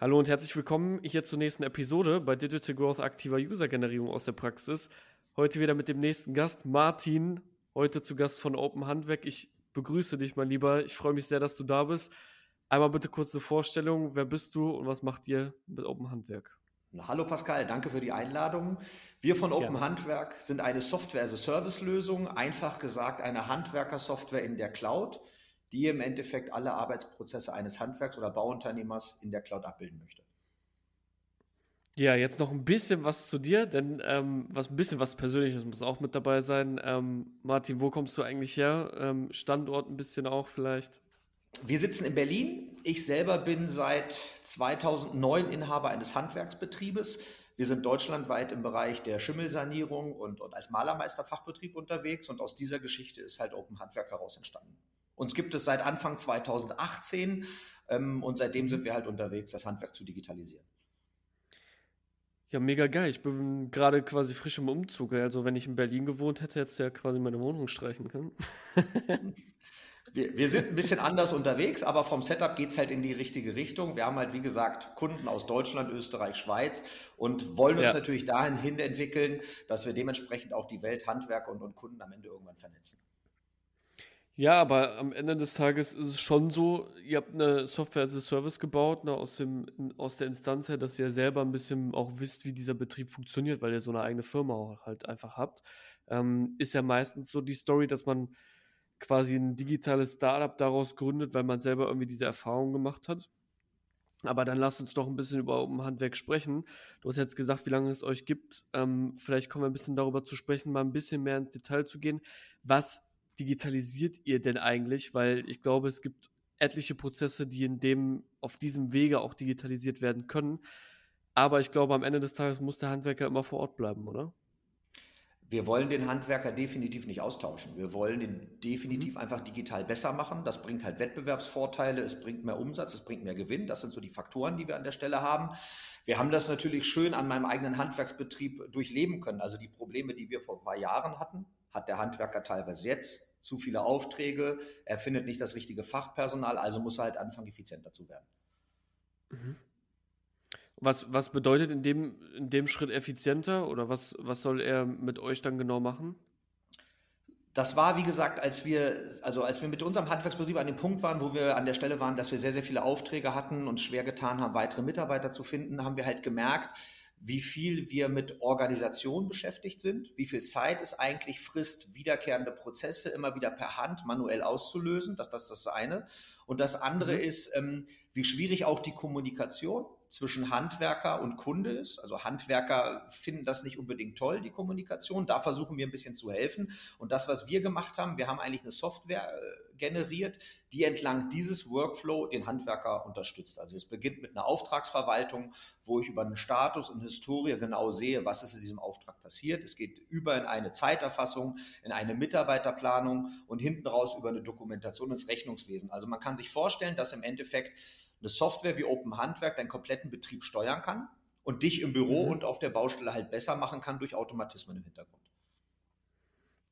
Hallo und herzlich willkommen hier zur nächsten Episode bei Digital Growth aktiver User-Generierung aus der Praxis. Heute wieder mit dem nächsten Gast, Martin, heute zu Gast von Open Handwerk. Ich begrüße dich, mein Lieber. Ich freue mich sehr, dass du da bist. Einmal bitte kurz eine Vorstellung. Wer bist du und was macht ihr mit Open Handwerk? Hallo Pascal, danke für die Einladung. Wir von Open ja. Handwerk sind eine Software-as-a-Service-Lösung, einfach gesagt eine Handwerkersoftware in der Cloud die im Endeffekt alle Arbeitsprozesse eines Handwerks oder Bauunternehmers in der Cloud abbilden möchte. Ja, jetzt noch ein bisschen was zu dir, denn ähm, was ein bisschen was Persönliches muss auch mit dabei sein. Ähm, Martin, wo kommst du eigentlich her? Ähm, Standort ein bisschen auch vielleicht. Wir sitzen in Berlin. Ich selber bin seit 2009 Inhaber eines Handwerksbetriebes. Wir sind deutschlandweit im Bereich der Schimmelsanierung und, und als Malermeisterfachbetrieb unterwegs und aus dieser Geschichte ist halt Open Handwerk heraus entstanden. Uns gibt es seit Anfang 2018 ähm, und seitdem sind wir halt unterwegs, das Handwerk zu digitalisieren. Ja, mega geil. Ich bin gerade quasi frisch im Umzug. Also wenn ich in Berlin gewohnt hätte, hätte es ja quasi meine Wohnung streichen können. wir, wir, sind ein bisschen anders unterwegs, aber vom Setup geht es halt in die richtige Richtung. Wir haben halt, wie gesagt, Kunden aus Deutschland, Österreich, Schweiz und wollen uns ja. natürlich dahin hin entwickeln, dass wir dementsprechend auch die Welt, Handwerker und, und Kunden am Ende irgendwann vernetzen. Ja, aber am Ende des Tages ist es schon so, ihr habt eine Software as a Service gebaut, ne, aus, dem, aus der Instanz her, dass ihr selber ein bisschen auch wisst, wie dieser Betrieb funktioniert, weil ihr so eine eigene Firma auch halt einfach habt. Ähm, ist ja meistens so die Story, dass man quasi ein digitales Startup daraus gründet, weil man selber irgendwie diese Erfahrung gemacht hat. Aber dann lasst uns doch ein bisschen über Open Handwerk sprechen. Du hast jetzt gesagt, wie lange es euch gibt. Ähm, vielleicht kommen wir ein bisschen darüber zu sprechen, mal ein bisschen mehr ins Detail zu gehen. Was digitalisiert ihr denn eigentlich? Weil ich glaube, es gibt etliche Prozesse, die in dem, auf diesem Wege auch digitalisiert werden können. Aber ich glaube, am Ende des Tages muss der Handwerker immer vor Ort bleiben, oder? Wir wollen den Handwerker definitiv nicht austauschen. Wir wollen ihn definitiv mhm. einfach digital besser machen. Das bringt halt Wettbewerbsvorteile, es bringt mehr Umsatz, es bringt mehr Gewinn. Das sind so die Faktoren, die wir an der Stelle haben. Wir haben das natürlich schön an meinem eigenen Handwerksbetrieb durchleben können. Also die Probleme, die wir vor ein paar Jahren hatten, hat der Handwerker teilweise jetzt zu viele Aufträge, er findet nicht das richtige Fachpersonal, also muss er halt anfangen, effizienter zu werden. Mhm. Was, was bedeutet in dem, in dem Schritt effizienter oder was, was soll er mit euch dann genau machen? Das war, wie gesagt, als wir, also als wir mit unserem Handwerksbetrieb an dem Punkt waren, wo wir an der Stelle waren, dass wir sehr, sehr viele Aufträge hatten und schwer getan haben, weitere Mitarbeiter zu finden, haben wir halt gemerkt, wie viel wir mit Organisation beschäftigt sind, wie viel Zeit es eigentlich frisst, wiederkehrende Prozesse immer wieder per Hand manuell auszulösen. Das, das ist das eine. Und das andere mhm. ist, ähm, wie schwierig auch die Kommunikation zwischen Handwerker und Kunde ist. Also Handwerker finden das nicht unbedingt toll, die Kommunikation. Da versuchen wir ein bisschen zu helfen. Und das, was wir gemacht haben, wir haben eigentlich eine Software äh, generiert, die entlang dieses Workflow den Handwerker unterstützt. Also es beginnt mit einer Auftragsverwaltung, wo ich über einen Status und Historie genau sehe, was ist in diesem Auftrag passiert. Es geht über in eine Zeiterfassung, in eine Mitarbeiterplanung und hinten raus über eine Dokumentation ins Rechnungswesen. Also man kann sich vorstellen, dass im Endeffekt eine Software wie Open Handwerk deinen kompletten Betrieb steuern kann und dich im Büro mhm. und auf der Baustelle halt besser machen kann durch Automatismen im Hintergrund.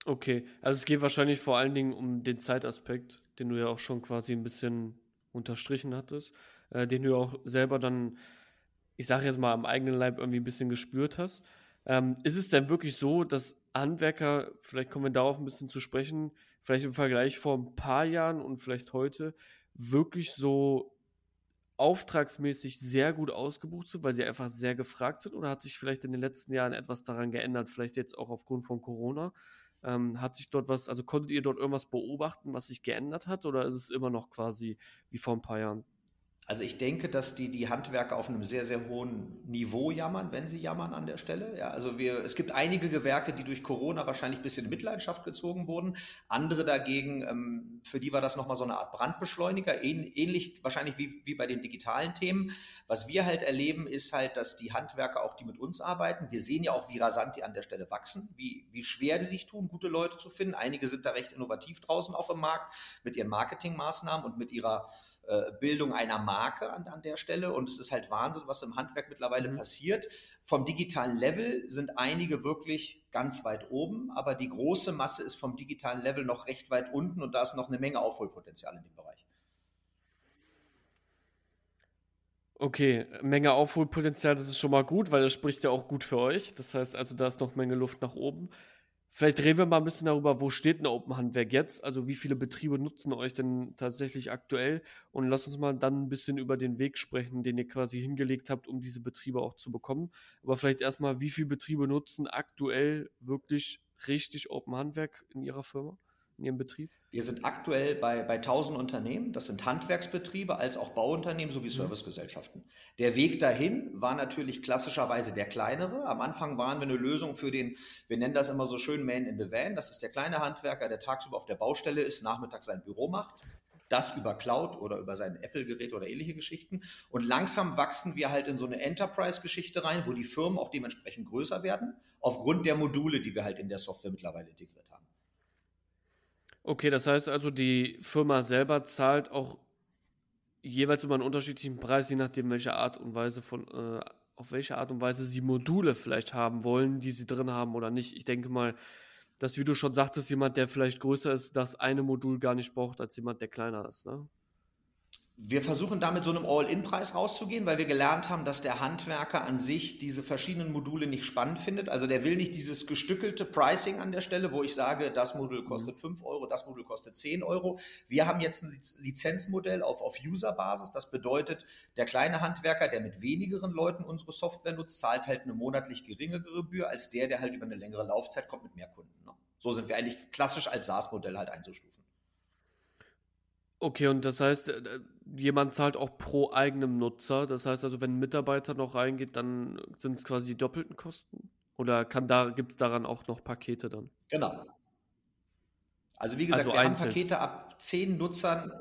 Okay, also es geht wahrscheinlich vor allen Dingen um den Zeitaspekt, den du ja auch schon quasi ein bisschen unterstrichen hattest, äh, den du auch selber dann, ich sage jetzt mal, am eigenen Leib irgendwie ein bisschen gespürt hast. Ähm, ist es denn wirklich so, dass Handwerker, vielleicht kommen wir darauf ein bisschen zu sprechen, vielleicht im Vergleich vor ein paar Jahren und vielleicht heute, wirklich so auftragsmäßig sehr gut ausgebucht sind, weil sie einfach sehr gefragt sind? Oder hat sich vielleicht in den letzten Jahren etwas daran geändert, vielleicht jetzt auch aufgrund von Corona? Ähm, hat sich dort was, also konntet ihr dort irgendwas beobachten, was sich geändert hat? Oder ist es immer noch quasi wie vor ein paar Jahren? Also ich denke, dass die, die Handwerker auf einem sehr, sehr hohen Niveau jammern, wenn sie jammern an der Stelle. Ja, also wir, es gibt einige Gewerke, die durch Corona wahrscheinlich ein bisschen in Mitleidenschaft gezogen wurden. Andere dagegen, ähm, für die war das nochmal so eine Art Brandbeschleuniger, ähnlich wahrscheinlich wie, wie bei den digitalen Themen. Was wir halt erleben, ist halt, dass die Handwerker auch, die mit uns arbeiten, wir sehen ja auch, wie rasant die an der Stelle wachsen, wie, wie schwer die sich tun, gute Leute zu finden. Einige sind da recht innovativ draußen auch im Markt mit ihren Marketingmaßnahmen und mit ihrer äh, Bildung einer Marke an, an der Stelle. Und es ist halt Wahnsinn, was im Handwerk mittlerweile mhm. passiert. Vom digitalen Level sind einige wirklich ganz weit oben, aber die große Masse ist vom digitalen Level noch recht weit unten und da ist noch eine Menge Aufholpotenzial in dem Bereich. Okay, Menge Aufholpotenzial, das ist schon mal gut, weil das spricht ja auch gut für euch. Das heißt also, da ist noch Menge Luft nach oben. Vielleicht reden wir mal ein bisschen darüber, wo steht ein Open Handwerk jetzt? Also wie viele Betriebe nutzen euch denn tatsächlich aktuell? Und lasst uns mal dann ein bisschen über den Weg sprechen, den ihr quasi hingelegt habt, um diese Betriebe auch zu bekommen. Aber vielleicht erstmal, wie viele Betriebe nutzen aktuell wirklich richtig Open Handwerk in ihrer Firma? In Ihrem Betrieb? Wir sind aktuell bei, bei 1000 Unternehmen. Das sind Handwerksbetriebe als auch Bauunternehmen sowie mhm. Servicegesellschaften. Der Weg dahin war natürlich klassischerweise der kleinere. Am Anfang waren wir eine Lösung für den, wir nennen das immer so schön Man in the Van. Das ist der kleine Handwerker, der tagsüber auf der Baustelle ist, nachmittags sein Büro macht. Das über Cloud oder über sein Apple-Gerät oder ähnliche Geschichten. Und langsam wachsen wir halt in so eine Enterprise-Geschichte rein, wo die Firmen auch dementsprechend größer werden, aufgrund der Module, die wir halt in der Software mittlerweile integriert haben. Okay, das heißt also, die Firma selber zahlt auch jeweils immer einen unterschiedlichen Preis, je nachdem, welche Art und Weise von, äh, auf welche Art und Weise sie Module vielleicht haben wollen, die sie drin haben oder nicht. Ich denke mal, dass, wie du schon sagtest, jemand, der vielleicht größer ist, das eine Modul gar nicht braucht, als jemand, der kleiner ist. Ne? Wir versuchen damit so einem All-In-Preis rauszugehen, weil wir gelernt haben, dass der Handwerker an sich diese verschiedenen Module nicht spannend findet. Also der will nicht dieses gestückelte Pricing an der Stelle, wo ich sage, das Modul kostet 5 mhm. Euro, das Modul kostet 10 Euro. Wir haben jetzt ein Lizenzmodell auf, auf User-Basis. Das bedeutet, der kleine Handwerker, der mit wenigeren Leuten unsere Software nutzt, zahlt halt eine monatlich geringere Gebühr als der, der halt über eine längere Laufzeit kommt mit mehr Kunden. Ne? So sind wir eigentlich klassisch als SaaS-Modell halt einzustufen. Okay, und das heißt, äh, jemand zahlt auch pro eigenem Nutzer. Das heißt also, wenn ein Mitarbeiter noch reingeht, dann sind es quasi die doppelten Kosten? Oder da, gibt es daran auch noch Pakete dann? Genau. Also wie gesagt, also wir einzeln. haben Pakete ab zehn Nutzern,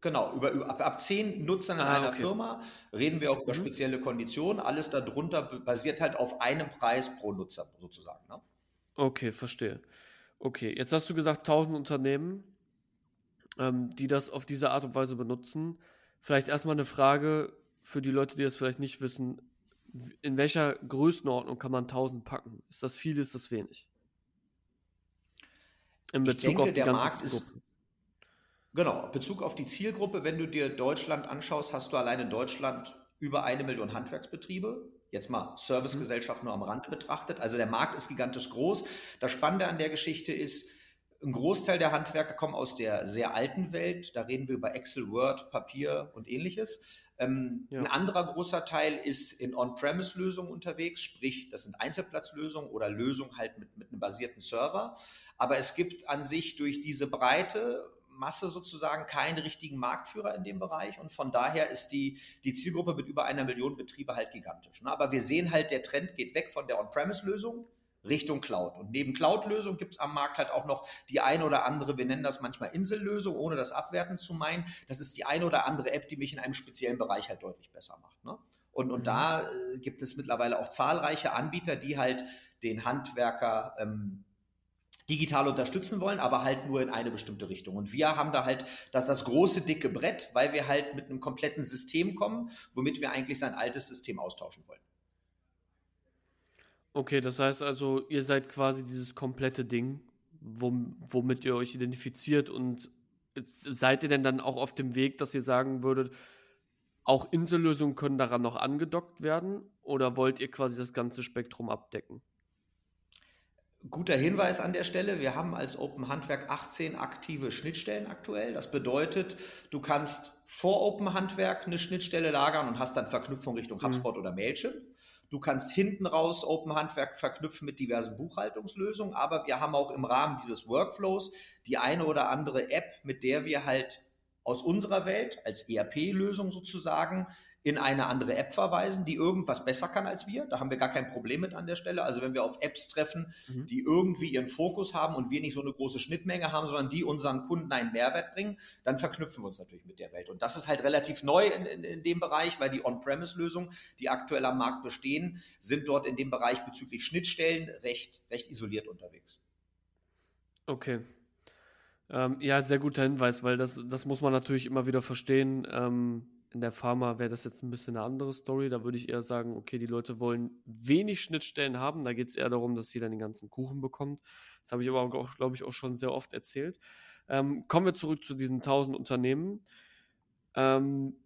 genau, über, über ab, ab zehn Nutzern in ah, einer okay. Firma reden wir auch über mhm. spezielle Konditionen. Alles darunter basiert halt auf einem Preis pro Nutzer sozusagen. Ne? Okay, verstehe. Okay, jetzt hast du gesagt 1000 Unternehmen ähm, die das auf diese Art und Weise benutzen. Vielleicht erstmal eine Frage für die Leute, die das vielleicht nicht wissen. In welcher Größenordnung kann man 1000 packen? Ist das viel, ist das wenig? In Bezug denke, auf die ganze Zielgruppe. Genau, Bezug auf die Zielgruppe, wenn du dir Deutschland anschaust, hast du allein in Deutschland über eine Million Handwerksbetriebe. Jetzt mal Servicegesellschaft nur am Rande betrachtet. Also der Markt ist gigantisch groß. Das Spannende an der Geschichte ist, ein Großteil der Handwerker kommen aus der sehr alten Welt. Da reden wir über Excel, Word, Papier und ähnliches. Ähm, ja. Ein anderer großer Teil ist in On-Premise-Lösungen unterwegs, sprich, das sind Einzelplatzlösungen oder Lösungen halt mit, mit einem basierten Server. Aber es gibt an sich durch diese breite Masse sozusagen keinen richtigen Marktführer in dem Bereich und von daher ist die, die Zielgruppe mit über einer Million Betriebe halt gigantisch. Ne? Aber wir sehen halt, der Trend geht weg von der On-Premise-Lösung Richtung Cloud. Und neben Cloud-Lösung gibt es am Markt halt auch noch die eine oder andere, wir nennen das manchmal Insellösung, ohne das abwerten zu meinen. Das ist die eine oder andere App, die mich in einem speziellen Bereich halt deutlich besser macht. Ne? Und, und mhm. da äh, gibt es mittlerweile auch zahlreiche Anbieter, die halt den Handwerker ähm, digital unterstützen wollen, aber halt nur in eine bestimmte Richtung. Und wir haben da halt das, das große, dicke Brett, weil wir halt mit einem kompletten System kommen, womit wir eigentlich sein altes System austauschen wollen. Okay, das heißt also, ihr seid quasi dieses komplette Ding, womit ihr euch identifiziert und seid ihr denn dann auch auf dem Weg, dass ihr sagen würdet, auch Insellösungen können daran noch angedockt werden oder wollt ihr quasi das ganze Spektrum abdecken? Guter Hinweis an der Stelle. Wir haben als Open Handwerk 18 aktive Schnittstellen aktuell. Das bedeutet, du kannst vor Open Handwerk eine Schnittstelle lagern und hast dann Verknüpfung Richtung mhm. HubSpot mhm. oder Mailchimp. Du kannst hinten raus Open Handwerk verknüpfen mit diversen Buchhaltungslösungen, aber wir haben auch im Rahmen dieses Workflows die eine oder andere App, mit der wir halt aus unserer Welt als ERP-Lösung sozusagen in eine andere App verweisen, die irgendwas besser kann als wir. Da haben wir gar kein Problem mit an der Stelle. Also wenn wir auf Apps treffen, mhm. die irgendwie ihren Fokus haben und wir nicht so eine große Schnittmenge haben, sondern die unseren Kunden einen Mehrwert bringen, dann verknüpfen wir uns natürlich mit der Welt. Und das ist halt relativ neu in, in, in dem Bereich, weil die On-Premise-Lösungen, die aktuell am Markt bestehen, sind dort in dem Bereich bezüglich Schnittstellen recht, recht isoliert unterwegs. Okay. Ähm, ja, sehr guter Hinweis, weil das, das muss man natürlich immer wieder verstehen. Ähm in der Pharma wäre das jetzt ein bisschen eine andere Story. Da würde ich eher sagen, okay, die Leute wollen wenig Schnittstellen haben. Da geht es eher darum, dass jeder den ganzen Kuchen bekommt. Das habe ich aber auch, glaube ich, auch schon sehr oft erzählt. Ähm, kommen wir zurück zu diesen 1000 Unternehmen. Ähm,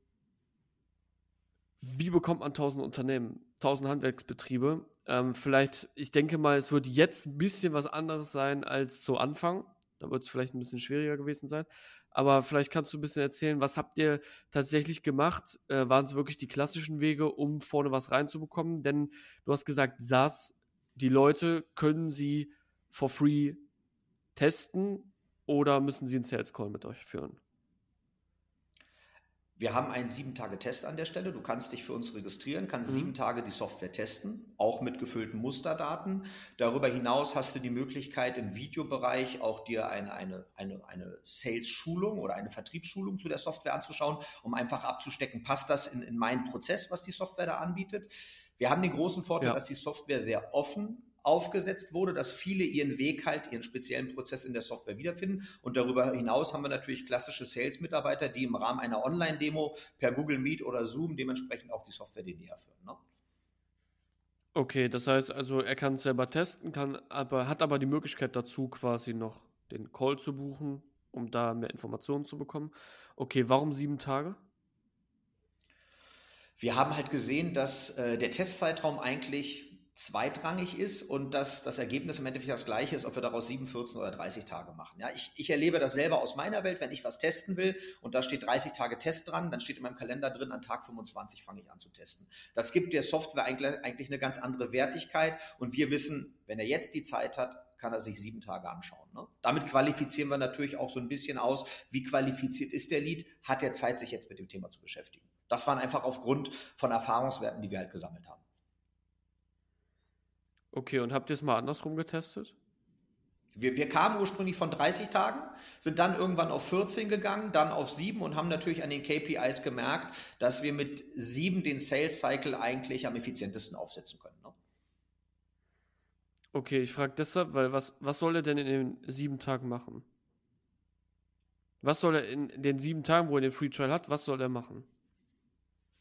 wie bekommt man 1000 Unternehmen, 1000 Handwerksbetriebe? Ähm, vielleicht, ich denke mal, es wird jetzt ein bisschen was anderes sein als zu Anfang. Da wird es vielleicht ein bisschen schwieriger gewesen sein. Aber vielleicht kannst du ein bisschen erzählen, was habt ihr tatsächlich gemacht? Äh, waren es wirklich die klassischen Wege, um vorne was reinzubekommen? Denn du hast gesagt, SaaS, die Leute können sie for free testen oder müssen sie einen Sales Call mit euch führen? Wir haben einen sieben Tage Test an der Stelle. Du kannst dich für uns registrieren, kannst mhm. sieben Tage die Software testen, auch mit gefüllten Musterdaten. Darüber hinaus hast du die Möglichkeit im Videobereich auch dir eine, eine, eine, eine Sales-Schulung oder eine Vertriebsschulung zu der Software anzuschauen, um einfach abzustecken, passt das in, in meinen Prozess, was die Software da anbietet. Wir haben den großen Vorteil, ja. dass die Software sehr offen aufgesetzt wurde, dass viele ihren Weg halt, ihren speziellen Prozess in der Software wiederfinden. Und darüber hinaus haben wir natürlich klassische Sales-Mitarbeiter, die im Rahmen einer Online-Demo per Google Meet oder Zoom dementsprechend auch die Software näher führen. Ne? Okay, das heißt also, er kann es selber testen, kann aber, hat aber die Möglichkeit dazu, quasi noch den Call zu buchen, um da mehr Informationen zu bekommen. Okay, warum sieben Tage? Wir haben halt gesehen, dass äh, der Testzeitraum eigentlich zweitrangig ist und dass das Ergebnis im Endeffekt das gleiche ist, ob wir daraus 7, 14 oder 30 Tage machen. Ja, ich, ich erlebe das selber aus meiner Welt, wenn ich was testen will und da steht 30 Tage Test dran, dann steht in meinem Kalender drin, an Tag 25 fange ich an zu testen. Das gibt der Software eigentlich, eigentlich eine ganz andere Wertigkeit und wir wissen, wenn er jetzt die Zeit hat, kann er sich sieben Tage anschauen. Ne? Damit qualifizieren wir natürlich auch so ein bisschen aus, wie qualifiziert ist der Lead, hat er Zeit, sich jetzt mit dem Thema zu beschäftigen. Das waren einfach aufgrund von Erfahrungswerten, die wir halt gesammelt haben. Okay, und habt ihr es mal andersrum getestet? Wir, wir, kamen ursprünglich von 30 Tagen, sind dann irgendwann auf 14 gegangen, dann auf 7 und haben natürlich an den KPIs gemerkt, dass wir mit 7 den Sales Cycle eigentlich am effizientesten aufsetzen können. Ne? Okay, ich frage deshalb, weil was, was soll er denn in den sieben Tagen machen? Was soll er in den sieben Tagen, wo er den Free Trial hat, was soll er machen?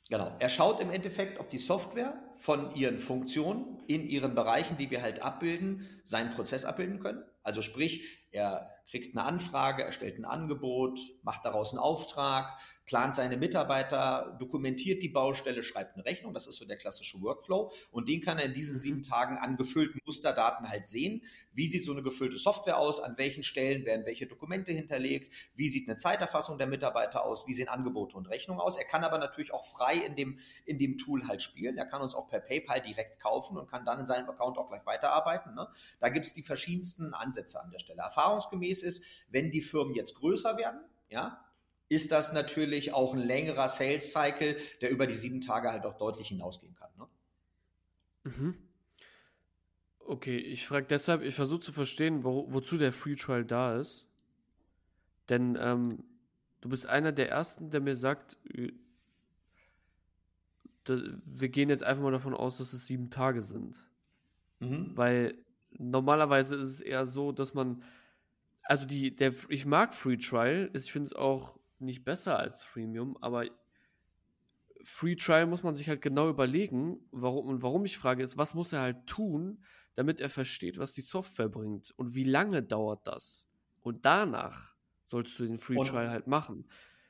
Genau. Er schaut im Endeffekt, ob die Software von ihren Funktionen in ihren Bereichen, die wir halt abbilden, seinen Prozess abbilden können. Also sprich, er kriegt eine Anfrage, erstellt ein Angebot, macht daraus einen Auftrag, plant seine Mitarbeiter, dokumentiert die Baustelle, schreibt eine Rechnung. Das ist so der klassische Workflow. Und den kann er in diesen sieben Tagen an gefüllten Musterdaten halt sehen. Wie sieht so eine gefüllte Software aus? An welchen Stellen werden welche Dokumente hinterlegt? Wie sieht eine Zeiterfassung der Mitarbeiter aus? Wie sehen Angebote und Rechnungen aus? Er kann aber natürlich auch frei in dem, in dem Tool halt spielen. Er kann uns auch per PayPal direkt kaufen und kann dann in seinem Account auch gleich weiterarbeiten. Ne? Da gibt es die verschiedensten Ansätze an der Stelle. Erfahrungsgemäß ist, wenn die Firmen jetzt größer werden, ja, ist das natürlich auch ein längerer Sales Cycle, der über die sieben Tage halt auch deutlich hinausgehen kann. Ne? Mhm. Okay, ich frage deshalb, ich versuche zu verstehen, wo, wozu der Free Trial da ist. Denn ähm, du bist einer der ersten, der mir sagt, äh, wir gehen jetzt einfach mal davon aus, dass es sieben Tage sind. Mhm. Weil normalerweise ist es eher so, dass man, also die, der, ich mag Free Trial, ich finde es auch nicht besser als Freemium, aber Free Trial muss man sich halt genau überlegen, warum und warum ich frage, ist, was muss er halt tun, damit er versteht, was die Software bringt und wie lange dauert das? Und danach sollst du den Free Trial halt machen.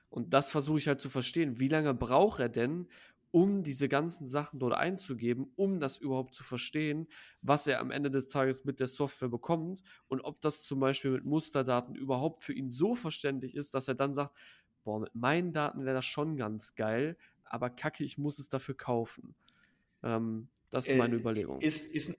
Und das versuche ich halt zu verstehen. Wie lange braucht er denn, um diese ganzen Sachen dort einzugeben, um das überhaupt zu verstehen, was er am Ende des Tages mit der Software bekommt und ob das zum Beispiel mit Musterdaten überhaupt für ihn so verständlich ist, dass er dann sagt, boah, mit meinen Daten wäre das schon ganz geil, aber kacke, ich muss es dafür kaufen. Ähm, das ist meine äh, Überlegung. Ist, ist,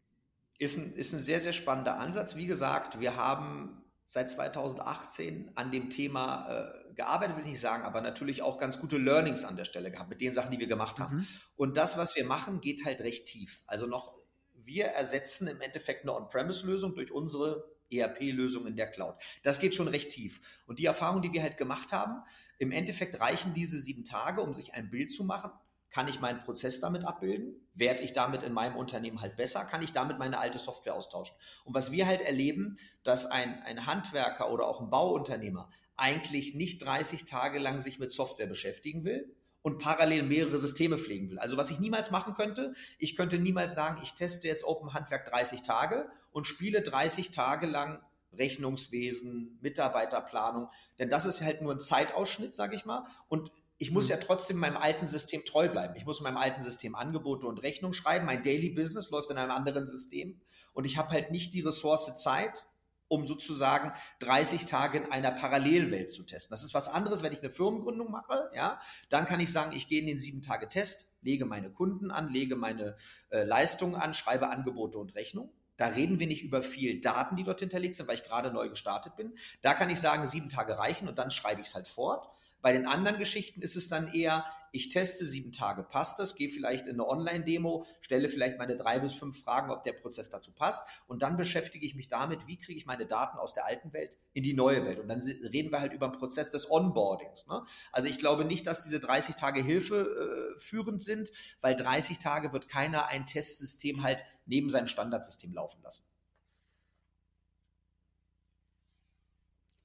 ist, ein, ist ein sehr, sehr spannender Ansatz. Wie gesagt, wir haben seit 2018 an dem Thema äh, gearbeitet, will ich nicht sagen, aber natürlich auch ganz gute Learnings an der Stelle gehabt mit den Sachen, die wir gemacht haben. Mhm. Und das, was wir machen, geht halt recht tief. Also noch, wir ersetzen im Endeffekt eine On-Premise-Lösung durch unsere ERP-Lösung in der Cloud. Das geht schon recht tief. Und die Erfahrung, die wir halt gemacht haben, im Endeffekt reichen diese sieben Tage, um sich ein Bild zu machen. Kann ich meinen Prozess damit abbilden? Werde ich damit in meinem Unternehmen halt besser? Kann ich damit meine alte Software austauschen? Und was wir halt erleben, dass ein, ein Handwerker oder auch ein Bauunternehmer eigentlich nicht 30 Tage lang sich mit Software beschäftigen will, und parallel mehrere Systeme pflegen will. Also was ich niemals machen könnte, ich könnte niemals sagen, ich teste jetzt Open Handwerk 30 Tage und spiele 30 Tage lang Rechnungswesen, Mitarbeiterplanung, denn das ist halt nur ein Zeitausschnitt, sage ich mal. Und ich muss mhm. ja trotzdem meinem alten System treu bleiben. Ich muss meinem alten System Angebote und Rechnung schreiben. Mein Daily Business läuft in einem anderen System und ich habe halt nicht die Ressource Zeit, um sozusagen 30 Tage in einer Parallelwelt zu testen. Das ist was anderes, wenn ich eine Firmengründung mache, ja, dann kann ich sagen, ich gehe in den sieben Tage Test, lege meine Kunden an, lege meine äh, Leistungen an, schreibe Angebote und Rechnung. Da reden wir nicht über viel Daten, die dort hinterlegt sind, weil ich gerade neu gestartet bin. Da kann ich sagen, sieben Tage reichen und dann schreibe ich es halt fort. Bei den anderen Geschichten ist es dann eher, ich teste sieben Tage, passt das, gehe vielleicht in eine Online-Demo, stelle vielleicht meine drei bis fünf Fragen, ob der Prozess dazu passt und dann beschäftige ich mich damit, wie kriege ich meine Daten aus der alten Welt in die neue Welt. Und dann reden wir halt über den Prozess des Onboardings. Ne? Also ich glaube nicht, dass diese 30 Tage Hilfe äh, führend sind, weil 30 Tage wird keiner ein Testsystem halt neben seinem Standardsystem laufen lassen.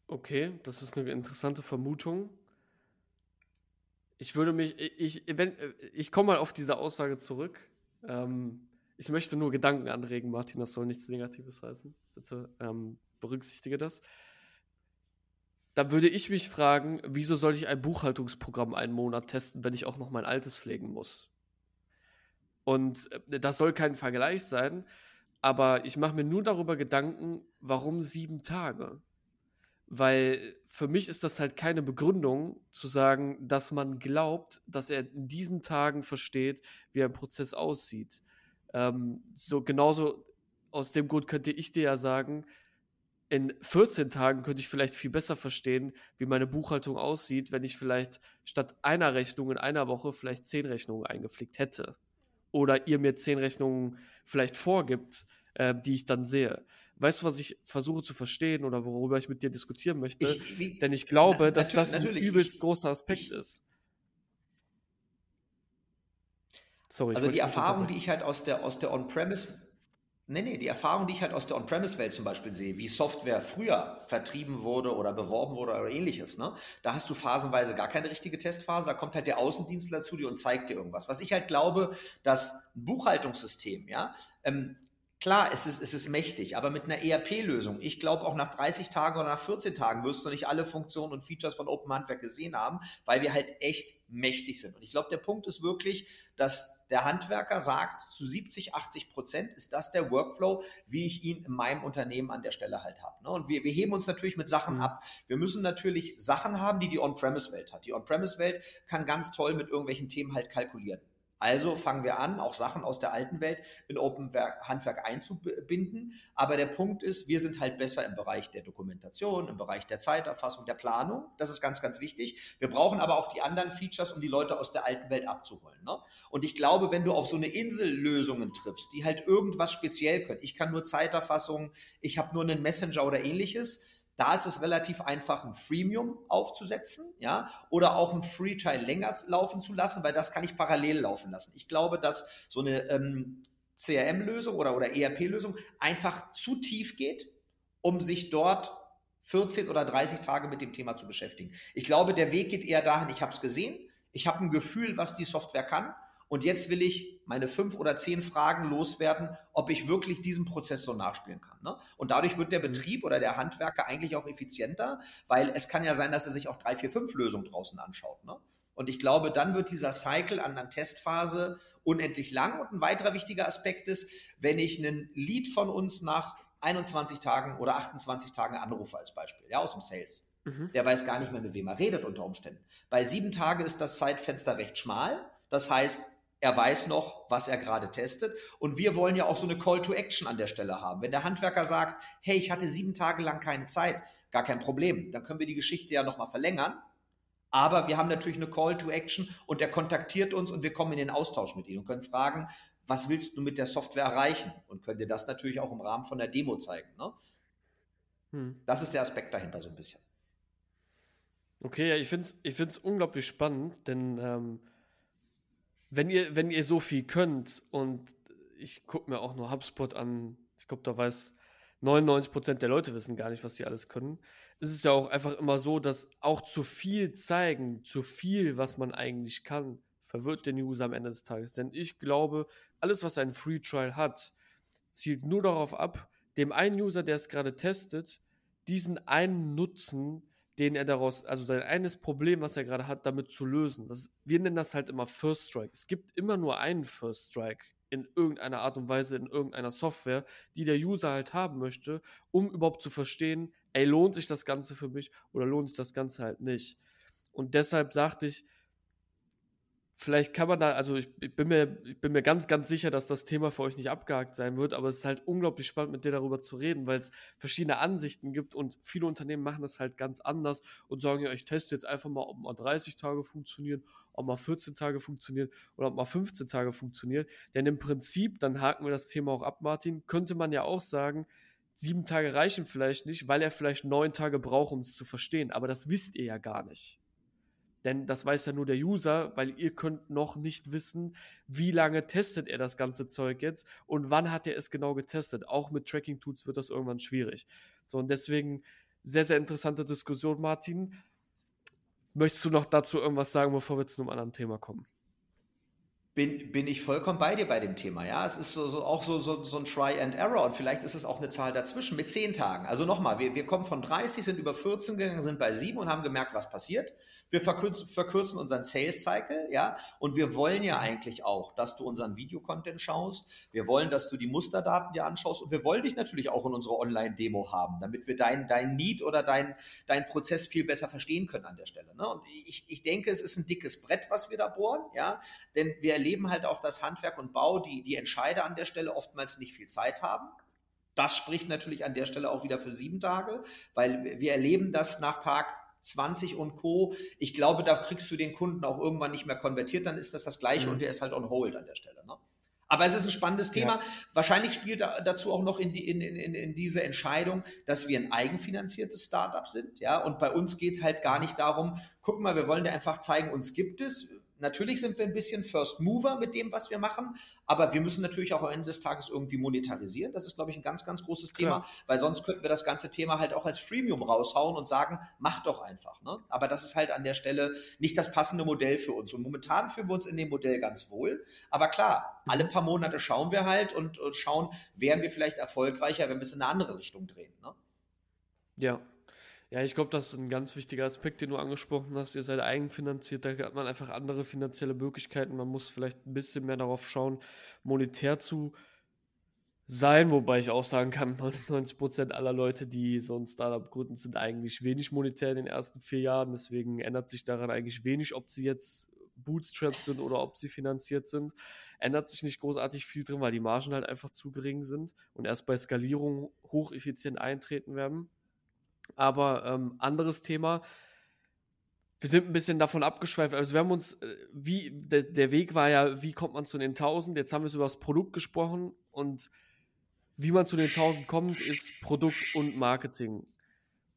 Okay, das ist eine interessante Vermutung ich würde mich, ich, wenn, ich komme mal auf diese Aussage zurück. Ähm, ich möchte nur Gedanken anregen, Martin, das soll nichts Negatives heißen. Bitte ähm, berücksichtige das. Da würde ich mich fragen, wieso soll ich ein Buchhaltungsprogramm einen Monat testen, wenn ich auch noch mein altes pflegen muss? Und äh, das soll kein Vergleich sein, aber ich mache mir nur darüber Gedanken, warum sieben Tage? Weil für mich ist das halt keine Begründung zu sagen, dass man glaubt, dass er in diesen Tagen versteht, wie ein Prozess aussieht. Ähm, so genauso aus dem Grund könnte ich dir ja sagen, in 14 Tagen könnte ich vielleicht viel besser verstehen, wie meine Buchhaltung aussieht, wenn ich vielleicht statt einer Rechnung in einer Woche vielleicht zehn Rechnungen eingepflegt hätte. Oder ihr mir zehn Rechnungen vielleicht vorgibt, äh, die ich dann sehe. Weißt du, was ich versuche zu verstehen oder worüber ich mit dir diskutieren möchte? Ich, wie, Denn ich glaube, na, dass das ein übelst ich, großer Aspekt ich, ist. Sorry, also die Erfahrung, die ich halt aus der, aus der On-Premise, nee, nee, die Erfahrung, die ich halt aus der On-Premise-Welt zum Beispiel sehe, wie Software früher vertrieben wurde oder beworben wurde oder ähnliches, ne? da hast du phasenweise gar keine richtige Testphase, da kommt halt der Außendienstler zu dir und zeigt dir irgendwas. Was ich halt glaube, dass ein Buchhaltungssystem, ja, ähm, Klar, es ist, es ist mächtig, aber mit einer ERP-Lösung, ich glaube auch nach 30 Tagen oder nach 14 Tagen wirst du nicht alle Funktionen und Features von Open Handwerk gesehen haben, weil wir halt echt mächtig sind. Und ich glaube, der Punkt ist wirklich, dass der Handwerker sagt, zu 70, 80 Prozent ist das der Workflow, wie ich ihn in meinem Unternehmen an der Stelle halt habe. Ne? Und wir, wir heben uns natürlich mit Sachen mhm. ab. Wir müssen natürlich Sachen haben, die die On-Premise-Welt hat. Die On-Premise-Welt kann ganz toll mit irgendwelchen Themen halt kalkulieren. Also fangen wir an, auch Sachen aus der alten Welt in Open Handwerk einzubinden. Aber der Punkt ist, wir sind halt besser im Bereich der Dokumentation, im Bereich der Zeiterfassung, der Planung. Das ist ganz, ganz wichtig. Wir brauchen aber auch die anderen Features, um die Leute aus der alten Welt abzuholen. Ne? Und ich glaube, wenn du auf so eine Insellösungen triffst, die halt irgendwas speziell können, ich kann nur Zeiterfassung, ich habe nur einen Messenger oder ähnliches, da ist es relativ einfach, ein Freemium aufzusetzen, ja, oder auch ein Free Trial länger laufen zu lassen, weil das kann ich parallel laufen lassen. Ich glaube, dass so eine ähm, CRM-Lösung oder, oder ERP-Lösung einfach zu tief geht, um sich dort 14 oder 30 Tage mit dem Thema zu beschäftigen. Ich glaube, der Weg geht eher dahin, ich habe es gesehen, ich habe ein Gefühl, was die Software kann und jetzt will ich meine fünf oder zehn Fragen loswerden, ob ich wirklich diesen Prozess so nachspielen kann. Ne? Und dadurch wird der mhm. Betrieb oder der Handwerker eigentlich auch effizienter, weil es kann ja sein, dass er sich auch drei, vier, fünf Lösungen draußen anschaut. Ne? Und ich glaube, dann wird dieser Cycle an der Testphase unendlich lang. Und ein weiterer wichtiger Aspekt ist, wenn ich einen Lead von uns nach 21 Tagen oder 28 Tagen anrufe als Beispiel, ja, aus dem Sales. Mhm. Der weiß gar nicht mehr, mit wem er redet unter Umständen. Bei sieben Tagen ist das Zeitfenster recht schmal. Das heißt, er weiß noch, was er gerade testet. Und wir wollen ja auch so eine Call to Action an der Stelle haben. Wenn der Handwerker sagt, hey, ich hatte sieben Tage lang keine Zeit, gar kein Problem, dann können wir die Geschichte ja nochmal verlängern. Aber wir haben natürlich eine Call to Action und der kontaktiert uns und wir kommen in den Austausch mit ihm und können fragen, was willst du mit der Software erreichen? Und können dir das natürlich auch im Rahmen von der Demo zeigen. Ne? Hm. Das ist der Aspekt dahinter so ein bisschen. Okay, ja, ich finde es ich find's unglaublich spannend, denn ähm, wenn ihr, wenn ihr so viel könnt und ich gucke mir auch nur HubSpot an, ich glaube, da weiß 99% der Leute wissen gar nicht, was sie alles können. Es ist ja auch einfach immer so, dass auch zu viel zeigen, zu viel, was man eigentlich kann, verwirrt den User am Ende des Tages. Denn ich glaube, alles, was ein Free Trial hat, zielt nur darauf ab, dem einen User, der es gerade testet, diesen einen Nutzen den er daraus, also sein eines Problem, was er gerade hat, damit zu lösen. Das, wir nennen das halt immer First Strike. Es gibt immer nur einen First Strike in irgendeiner Art und Weise, in irgendeiner Software, die der User halt haben möchte, um überhaupt zu verstehen, ey, lohnt sich das Ganze für mich oder lohnt sich das Ganze halt nicht. Und deshalb sagte ich, vielleicht kann man da, also ich, ich, bin mir, ich bin mir ganz, ganz sicher, dass das Thema für euch nicht abgehakt sein wird, aber es ist halt unglaublich spannend, mit dir darüber zu reden, weil es verschiedene Ansichten gibt und viele Unternehmen machen das halt ganz anders und sagen, ja, ich teste jetzt einfach mal, ob mal 30 Tage funktionieren, ob mal 14 Tage funktionieren oder ob mal 15 Tage funktionieren. Denn im Prinzip, dann haken wir das Thema auch ab, Martin, könnte man ja auch sagen, sieben Tage reichen vielleicht nicht, weil er vielleicht neun Tage braucht, um es zu verstehen. Aber das wisst ihr ja gar nicht. Denn das weiß ja nur der User, weil ihr könnt noch nicht wissen, wie lange testet er das ganze Zeug jetzt und wann hat er es genau getestet. Auch mit Tracking-Tools wird das irgendwann schwierig. So, und deswegen sehr, sehr interessante Diskussion, Martin. Möchtest du noch dazu irgendwas sagen, bevor wir zu einem anderen Thema kommen? Bin, bin ich vollkommen bei dir bei dem Thema. Ja, es ist so, so auch so, so, so ein Try and Error und vielleicht ist es auch eine Zahl dazwischen mit zehn Tagen. Also nochmal, wir, wir kommen von 30, sind über 14 gegangen, sind bei sieben und haben gemerkt, was passiert. Wir verkürzen, verkürzen unseren Sales Cycle, ja, und wir wollen ja eigentlich auch, dass du unseren Videocontent schaust. Wir wollen, dass du die Musterdaten dir anschaust und wir wollen dich natürlich auch in unserer Online-Demo haben, damit wir dein, dein Need oder dein, dein Prozess viel besser verstehen können an der Stelle. Ne? Und ich, ich denke, es ist ein dickes Brett, was wir da bohren, ja, denn wir erleben halt auch, dass Handwerk und Bau, die, die Entscheider an der Stelle oftmals nicht viel Zeit haben. Das spricht natürlich an der Stelle auch wieder für sieben Tage, weil wir erleben das nach Tag 20 und Co. Ich glaube, da kriegst du den Kunden auch irgendwann nicht mehr konvertiert, dann ist das das Gleiche mhm. und der ist halt on hold an der Stelle. Ne? Aber es ist ein spannendes Thema. Ja. Wahrscheinlich spielt da, dazu auch noch in, die, in, in, in diese Entscheidung, dass wir ein eigenfinanziertes Startup sind. Ja, und bei uns geht es halt gar nicht darum, guck mal, wir wollen dir einfach zeigen, uns gibt es Natürlich sind wir ein bisschen First Mover mit dem, was wir machen, aber wir müssen natürlich auch am Ende des Tages irgendwie monetarisieren. Das ist, glaube ich, ein ganz, ganz großes Thema, Klar. weil sonst könnten wir das ganze Thema halt auch als Freemium raushauen und sagen, mach doch einfach. Ne? Aber das ist halt an der Stelle nicht das passende Modell für uns. Und momentan fühlen wir uns in dem Modell ganz wohl. Aber klar, alle paar Monate schauen wir halt und, und schauen, wären wir vielleicht erfolgreicher, wenn wir es in eine andere Richtung drehen. Ne? Ja, ja, ich glaube, das ist ein ganz wichtiger Aspekt, den du angesprochen hast. Ihr seid eigenfinanziert, da hat man einfach andere finanzielle Möglichkeiten. Man muss vielleicht ein bisschen mehr darauf schauen, monetär zu sein, wobei ich auch sagen kann, 99% aller Leute, die so ein Startup gründen, sind eigentlich wenig monetär in den ersten vier Jahren. Deswegen ändert sich daran eigentlich wenig, ob sie jetzt bootstrapped sind oder ob sie finanziert sind. Ändert sich nicht großartig viel drin, weil die Margen halt einfach zu gering sind und erst bei Skalierung hocheffizient eintreten werden. Aber ähm, anderes Thema. Wir sind ein bisschen davon abgeschweift. Also wir haben uns, äh, wie, der, der Weg war ja, wie kommt man zu den 1000? Jetzt haben wir über das Produkt gesprochen und wie man zu den 1000 kommt, ist Produkt und Marketing.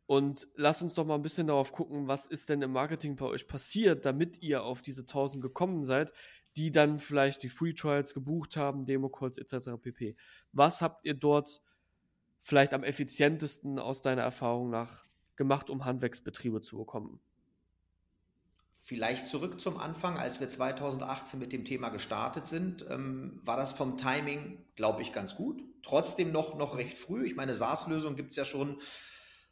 Und lasst uns doch mal ein bisschen darauf gucken, was ist denn im Marketing bei euch passiert, damit ihr auf diese 1000 gekommen seid, die dann vielleicht die Free Trials gebucht haben, Demo-Calls etc. pp. Was habt ihr dort vielleicht am effizientesten aus deiner Erfahrung nach gemacht, um Handwerksbetriebe zu bekommen? Vielleicht zurück zum Anfang, als wir 2018 mit dem Thema gestartet sind, ähm, war das vom Timing, glaube ich, ganz gut. Trotzdem noch, noch recht früh. Ich meine, SaaS-Lösungen gibt es ja schon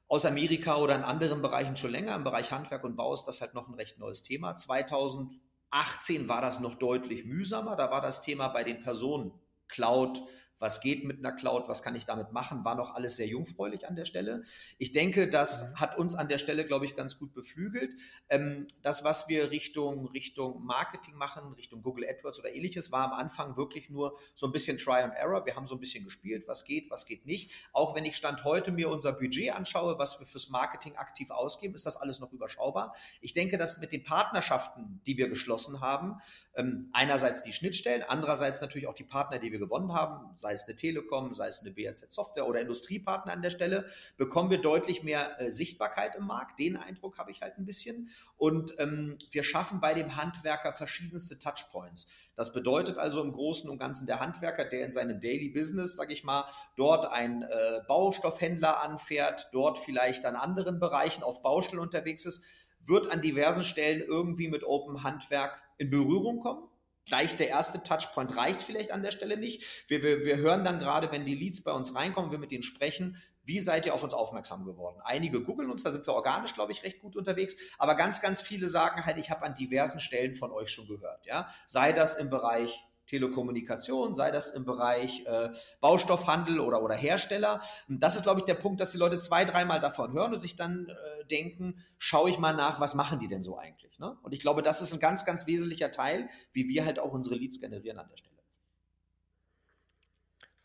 aus Amerika oder in anderen Bereichen schon länger. Im Bereich Handwerk und Bau ist das halt noch ein recht neues Thema. 2018 war das noch deutlich mühsamer. Da war das Thema bei den Personen Cloud, was geht mit einer Cloud, was kann ich damit machen, war noch alles sehr jungfräulich an der Stelle. Ich denke, das mhm. hat uns an der Stelle, glaube ich, ganz gut beflügelt. Ähm, das, was wir Richtung, Richtung Marketing machen, Richtung Google AdWords oder ähnliches, war am Anfang wirklich nur so ein bisschen Try and Error. Wir haben so ein bisschen gespielt, was geht, was geht nicht. Auch wenn ich Stand heute mir unser Budget anschaue, was wir fürs Marketing aktiv ausgeben, ist das alles noch überschaubar. Ich denke, dass mit den Partnerschaften, die wir geschlossen haben, ähm, einerseits die Schnittstellen, andererseits natürlich auch die Partner, die wir gewonnen haben, sei es eine Telekom, sei es eine BRZ Software oder Industriepartner an der Stelle, bekommen wir deutlich mehr äh, Sichtbarkeit im Markt. Den Eindruck habe ich halt ein bisschen. Und ähm, wir schaffen bei dem Handwerker verschiedenste Touchpoints. Das bedeutet also im Großen und Ganzen der Handwerker, der in seinem Daily Business, sage ich mal, dort einen äh, Baustoffhändler anfährt, dort vielleicht an anderen Bereichen auf Baustellen unterwegs ist, wird an diversen Stellen irgendwie mit Open Handwerk in Berührung kommen. gleich der erste Touchpoint reicht vielleicht an der Stelle nicht. Wir, wir, wir hören dann gerade, wenn die Leads bei uns reinkommen, wir mit denen sprechen, wie seid ihr auf uns aufmerksam geworden? Einige googeln uns, da sind wir organisch, glaube ich, recht gut unterwegs, aber ganz, ganz viele sagen halt, ich habe an diversen Stellen von euch schon gehört. Ja? Sei das im Bereich Telekommunikation, sei das im Bereich äh, Baustoffhandel oder, oder Hersteller. Und das ist, glaube ich, der Punkt, dass die Leute zwei, dreimal davon hören und sich dann äh, denken, schaue ich mal nach, was machen die denn so eigentlich? Ne? Und ich glaube, das ist ein ganz, ganz wesentlicher Teil, wie wir halt auch unsere Leads generieren an der Stelle.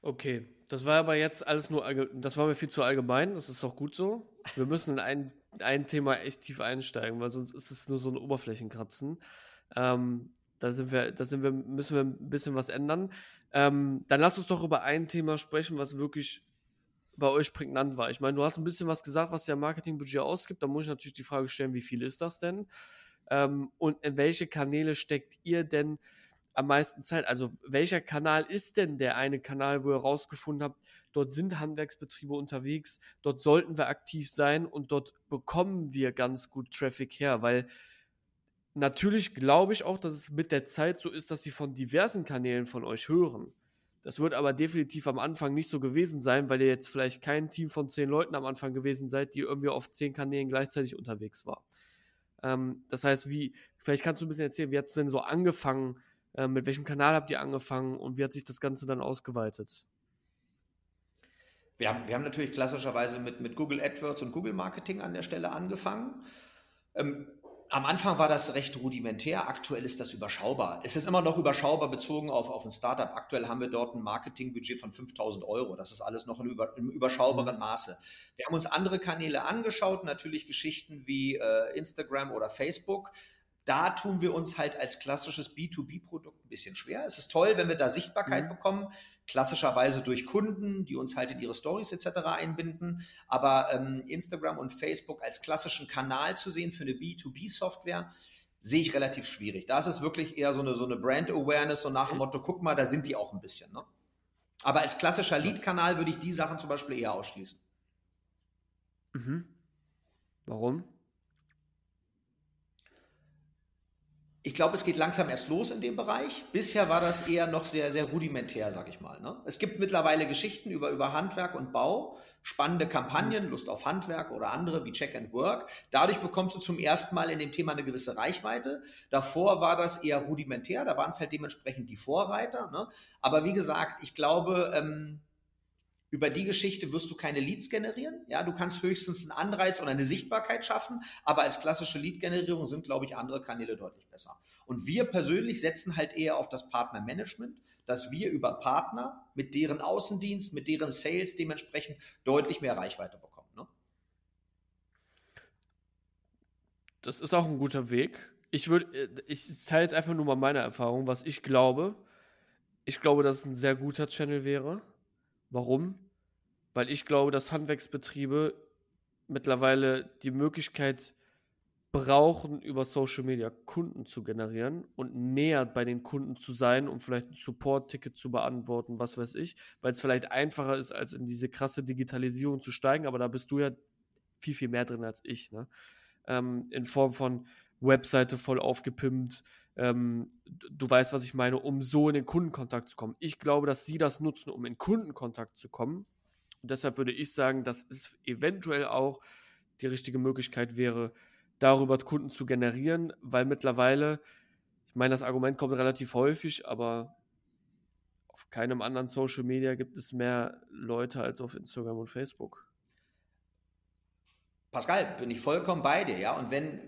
Okay, das war aber jetzt alles nur, das war mir viel zu allgemein, das ist auch gut so. Wir müssen in ein, ein Thema echt tief einsteigen, weil sonst ist es nur so ein Oberflächenkratzen. Ähm, da sind wir, da sind wir, müssen wir ein bisschen was ändern. Ähm, dann lass uns doch über ein Thema sprechen, was wirklich bei euch prägnant war. Ich meine, du hast ein bisschen was gesagt, was der Marketingbudget ausgibt. Da muss ich natürlich die Frage stellen, wie viel ist das denn? Ähm, und in welche Kanäle steckt ihr denn am meisten Zeit? Also welcher Kanal ist denn der eine Kanal, wo ihr rausgefunden habt, dort sind Handwerksbetriebe unterwegs, dort sollten wir aktiv sein und dort bekommen wir ganz gut Traffic her, weil natürlich glaube ich auch, dass es mit der Zeit so ist, dass sie von diversen Kanälen von euch hören. Das wird aber definitiv am Anfang nicht so gewesen sein, weil ihr jetzt vielleicht kein Team von zehn Leuten am Anfang gewesen seid, die irgendwie auf zehn Kanälen gleichzeitig unterwegs war. Ähm, das heißt, wie, vielleicht kannst du ein bisschen erzählen, wie hat es denn so angefangen, äh, mit welchem Kanal habt ihr angefangen und wie hat sich das Ganze dann ausgeweitet? Wir haben, wir haben natürlich klassischerweise mit, mit Google AdWords und Google Marketing an der Stelle angefangen. Ähm, am Anfang war das recht rudimentär, aktuell ist das überschaubar. Es ist immer noch überschaubar bezogen auf, auf ein Startup. Aktuell haben wir dort ein Marketingbudget von 5000 Euro. Das ist alles noch in über, im überschaubaren mhm. Maße. Wir haben uns andere Kanäle angeschaut, natürlich Geschichten wie äh, Instagram oder Facebook da tun wir uns halt als klassisches B2B-Produkt ein bisschen schwer. Es ist toll, wenn wir da Sichtbarkeit mhm. bekommen, klassischerweise durch Kunden, die uns halt in ihre Stories etc. einbinden. Aber ähm, Instagram und Facebook als klassischen Kanal zu sehen für eine B2B-Software, sehe ich relativ schwierig. Da ist es wirklich eher so eine, so eine Brand-Awareness, so nach dem Motto, guck mal, da sind die auch ein bisschen. Ne? Aber als klassischer Lead-Kanal würde ich die Sachen zum Beispiel eher ausschließen. Mhm. Warum? Ich glaube, es geht langsam erst los in dem Bereich. Bisher war das eher noch sehr, sehr rudimentär, sag ich mal. Ne? Es gibt mittlerweile Geschichten über, über Handwerk und Bau, spannende Kampagnen, mhm. Lust auf Handwerk oder andere wie Check and Work. Dadurch bekommst du zum ersten Mal in dem Thema eine gewisse Reichweite. Davor war das eher rudimentär, da waren es halt dementsprechend die Vorreiter. Ne? Aber wie gesagt, ich glaube, ähm, über die Geschichte wirst du keine Leads generieren. Ja, du kannst höchstens einen Anreiz und eine Sichtbarkeit schaffen, aber als klassische Lead-Generierung sind, glaube ich, andere Kanäle deutlich besser. Und wir persönlich setzen halt eher auf das Partnermanagement, dass wir über Partner mit deren Außendienst, mit deren Sales dementsprechend deutlich mehr Reichweite bekommen. Ne? Das ist auch ein guter Weg. Ich würde, äh, ich teile jetzt einfach nur mal meine Erfahrung, was ich glaube. Ich glaube, dass es ein sehr guter Channel wäre Warum? Weil ich glaube, dass Handwerksbetriebe mittlerweile die Möglichkeit brauchen, über Social Media Kunden zu generieren und näher bei den Kunden zu sein, um vielleicht ein Support-Ticket zu beantworten, was weiß ich, weil es vielleicht einfacher ist, als in diese krasse Digitalisierung zu steigen, aber da bist du ja viel, viel mehr drin als ich, ne? Ähm, in Form von Webseite voll aufgepimpt, ähm, du weißt, was ich meine, um so in den Kundenkontakt zu kommen. Ich glaube, dass sie das nutzen, um in Kundenkontakt zu kommen. Und deshalb würde ich sagen, dass es eventuell auch die richtige Möglichkeit wäre, darüber Kunden zu generieren, weil mittlerweile, ich meine, das Argument kommt relativ häufig, aber auf keinem anderen Social Media gibt es mehr Leute als auf Instagram und Facebook. Pascal, bin ich vollkommen bei dir, ja. Und wenn,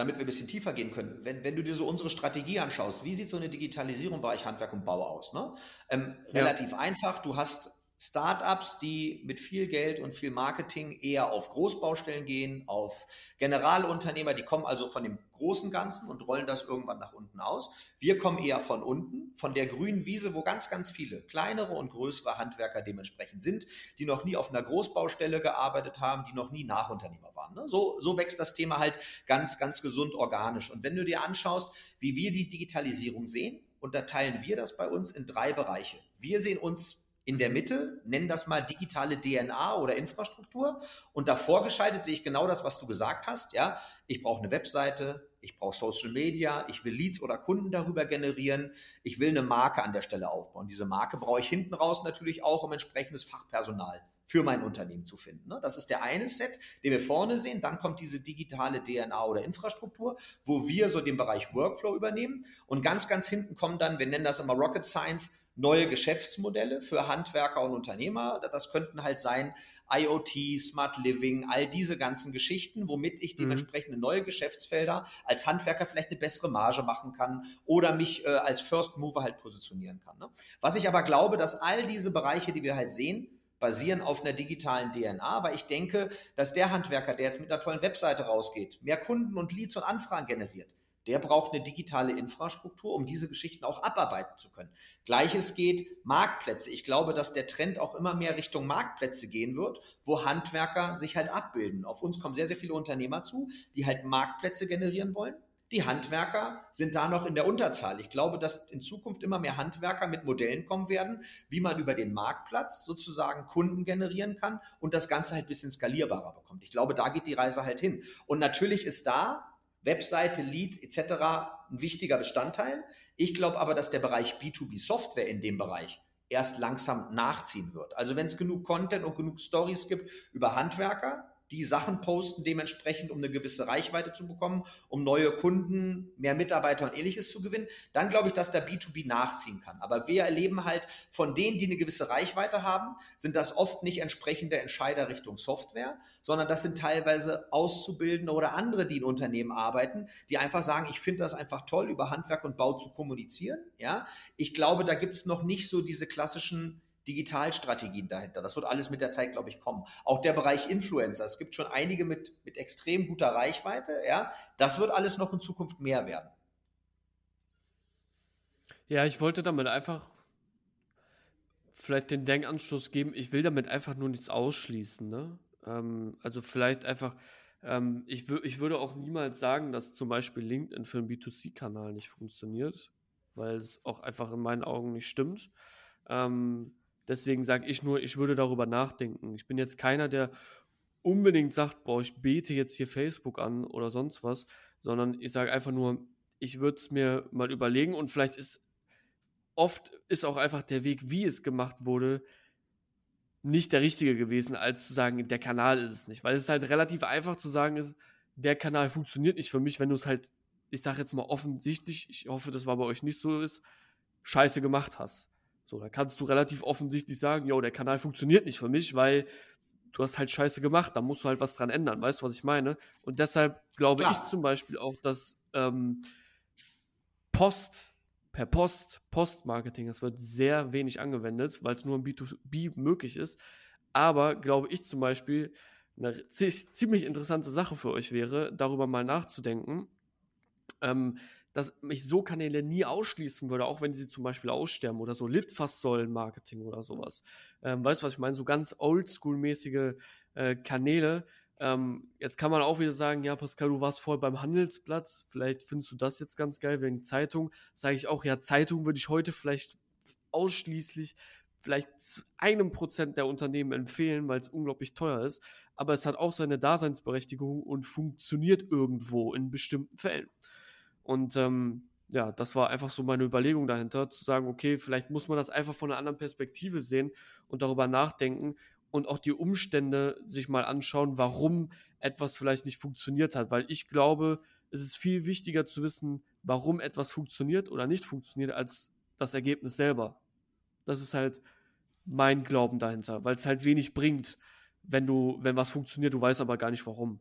damit wir ein bisschen tiefer gehen können, wenn, wenn du dir so unsere Strategie anschaust, wie sieht so eine Digitalisierung im Bereich Handwerk und Bau aus? Ne? Ähm, ja. Relativ einfach, du hast Startups, die mit viel Geld und viel Marketing eher auf Großbaustellen gehen, auf Generalunternehmer, die kommen also von dem großen Ganzen und rollen das irgendwann nach unten aus. Wir kommen eher von unten, von der grünen Wiese, wo ganz, ganz viele kleinere und größere Handwerker dementsprechend sind, die noch nie auf einer Großbaustelle gearbeitet haben, die noch nie Nachunternehmer waren. Ne? So, so wächst das Thema halt ganz, ganz gesund organisch. Und wenn du dir anschaust, wie wir die Digitalisierung sehen, unterteilen wir das bei uns in drei Bereiche. Wir sehen uns in der Mitte, nennen das mal digitale DNA oder Infrastruktur. Und davor geschaltet sehe ich genau das, was du gesagt hast. Ja, ich brauche eine Webseite, ich brauche Social Media, ich will Leads oder Kunden darüber generieren, ich will eine Marke an der Stelle aufbauen. Diese Marke brauche ich hinten raus natürlich auch, um entsprechendes Fachpersonal für mein Unternehmen zu finden. Ne? Das ist der eine Set, den wir vorne sehen. Dann kommt diese digitale DNA oder Infrastruktur, wo wir so den Bereich Workflow übernehmen. Und ganz, ganz hinten kommen dann, wir nennen das immer Rocket Science, neue Geschäftsmodelle für Handwerker und Unternehmer. Das könnten halt sein IoT, Smart Living, all diese ganzen Geschichten, womit ich mhm. dementsprechend neue Geschäftsfelder als Handwerker vielleicht eine bessere Marge machen kann oder mich äh, als First Mover halt positionieren kann. Ne? Was ich aber glaube, dass all diese Bereiche, die wir halt sehen, basieren auf einer digitalen DNA, weil ich denke, dass der Handwerker, der jetzt mit einer tollen Webseite rausgeht, mehr Kunden und Leads und Anfragen generiert, der braucht eine digitale Infrastruktur, um diese Geschichten auch abarbeiten zu können. Gleiches geht Marktplätze. Ich glaube, dass der Trend auch immer mehr Richtung Marktplätze gehen wird, wo Handwerker sich halt abbilden. Auf uns kommen sehr, sehr viele Unternehmer zu, die halt Marktplätze generieren wollen. Die Handwerker sind da noch in der Unterzahl. Ich glaube, dass in Zukunft immer mehr Handwerker mit Modellen kommen werden, wie man über den Marktplatz sozusagen Kunden generieren kann und das Ganze halt ein bisschen skalierbarer bekommt. Ich glaube, da geht die Reise halt hin. Und natürlich ist da Webseite, Lead etc. ein wichtiger Bestandteil. Ich glaube aber, dass der Bereich B2B Software in dem Bereich erst langsam nachziehen wird. Also wenn es genug Content und genug Stories gibt über Handwerker, die Sachen posten, dementsprechend, um eine gewisse Reichweite zu bekommen, um neue Kunden, mehr Mitarbeiter und ähnliches zu gewinnen, dann glaube ich, dass der B2B nachziehen kann. Aber wir erleben halt von denen, die eine gewisse Reichweite haben, sind das oft nicht entsprechende Entscheider Richtung Software, sondern das sind teilweise Auszubildende oder andere, die in Unternehmen arbeiten, die einfach sagen, ich finde das einfach toll, über Handwerk und Bau zu kommunizieren. Ja, ich glaube, da gibt es noch nicht so diese klassischen Digitalstrategien dahinter. Das wird alles mit der Zeit, glaube ich, kommen. Auch der Bereich Influencer. Es gibt schon einige mit, mit extrem guter Reichweite. Ja, das wird alles noch in Zukunft mehr werden. Ja, ich wollte damit einfach vielleicht den Denkanschluss geben. Ich will damit einfach nur nichts ausschließen. Ne? Ähm, also vielleicht einfach, ähm, ich, ich würde auch niemals sagen, dass zum Beispiel LinkedIn für einen B2C-Kanal nicht funktioniert, weil es auch einfach in meinen Augen nicht stimmt. Ähm, Deswegen sage ich nur, ich würde darüber nachdenken. Ich bin jetzt keiner, der unbedingt sagt, boah, ich bete jetzt hier Facebook an oder sonst was, sondern ich sage einfach nur, ich würde es mir mal überlegen und vielleicht ist oft ist auch einfach der Weg, wie es gemacht wurde, nicht der richtige gewesen, als zu sagen, der Kanal ist es nicht. Weil es halt relativ einfach zu sagen, ist, der Kanal funktioniert nicht für mich, wenn du es halt, ich sage jetzt mal offensichtlich, ich hoffe, das war bei euch nicht so ist, scheiße gemacht hast. So, da kannst du relativ offensichtlich sagen, yo, der Kanal funktioniert nicht für mich, weil du hast halt Scheiße gemacht, da musst du halt was dran ändern, weißt du, was ich meine? Und deshalb glaube Klar. ich zum Beispiel auch, dass ähm, Post, per Post, Postmarketing, das wird sehr wenig angewendet, weil es nur im B2B möglich ist. Aber glaube ich zum Beispiel, eine ziemlich interessante Sache für euch wäre, darüber mal nachzudenken. Ähm, dass ich so Kanäle nie ausschließen würde, auch wenn sie zum Beispiel aussterben oder so Litfaßsäulen-Marketing oder sowas. Ähm, weißt du, was ich meine? So ganz oldschool-mäßige äh, Kanäle. Ähm, jetzt kann man auch wieder sagen, ja, Pascal, du warst voll beim Handelsplatz. Vielleicht findest du das jetzt ganz geil wegen Zeitung. Sage ich auch, ja, Zeitung würde ich heute vielleicht ausschließlich vielleicht einem Prozent der Unternehmen empfehlen, weil es unglaublich teuer ist. Aber es hat auch seine Daseinsberechtigung und funktioniert irgendwo in bestimmten Fällen. Und ähm, ja, das war einfach so meine Überlegung dahinter, zu sagen, okay, vielleicht muss man das einfach von einer anderen Perspektive sehen und darüber nachdenken und auch die Umstände sich mal anschauen, warum etwas vielleicht nicht funktioniert hat. Weil ich glaube, es ist viel wichtiger zu wissen, warum etwas funktioniert oder nicht funktioniert, als das Ergebnis selber. Das ist halt mein Glauben dahinter, weil es halt wenig bringt, wenn du, wenn was funktioniert, du weißt aber gar nicht warum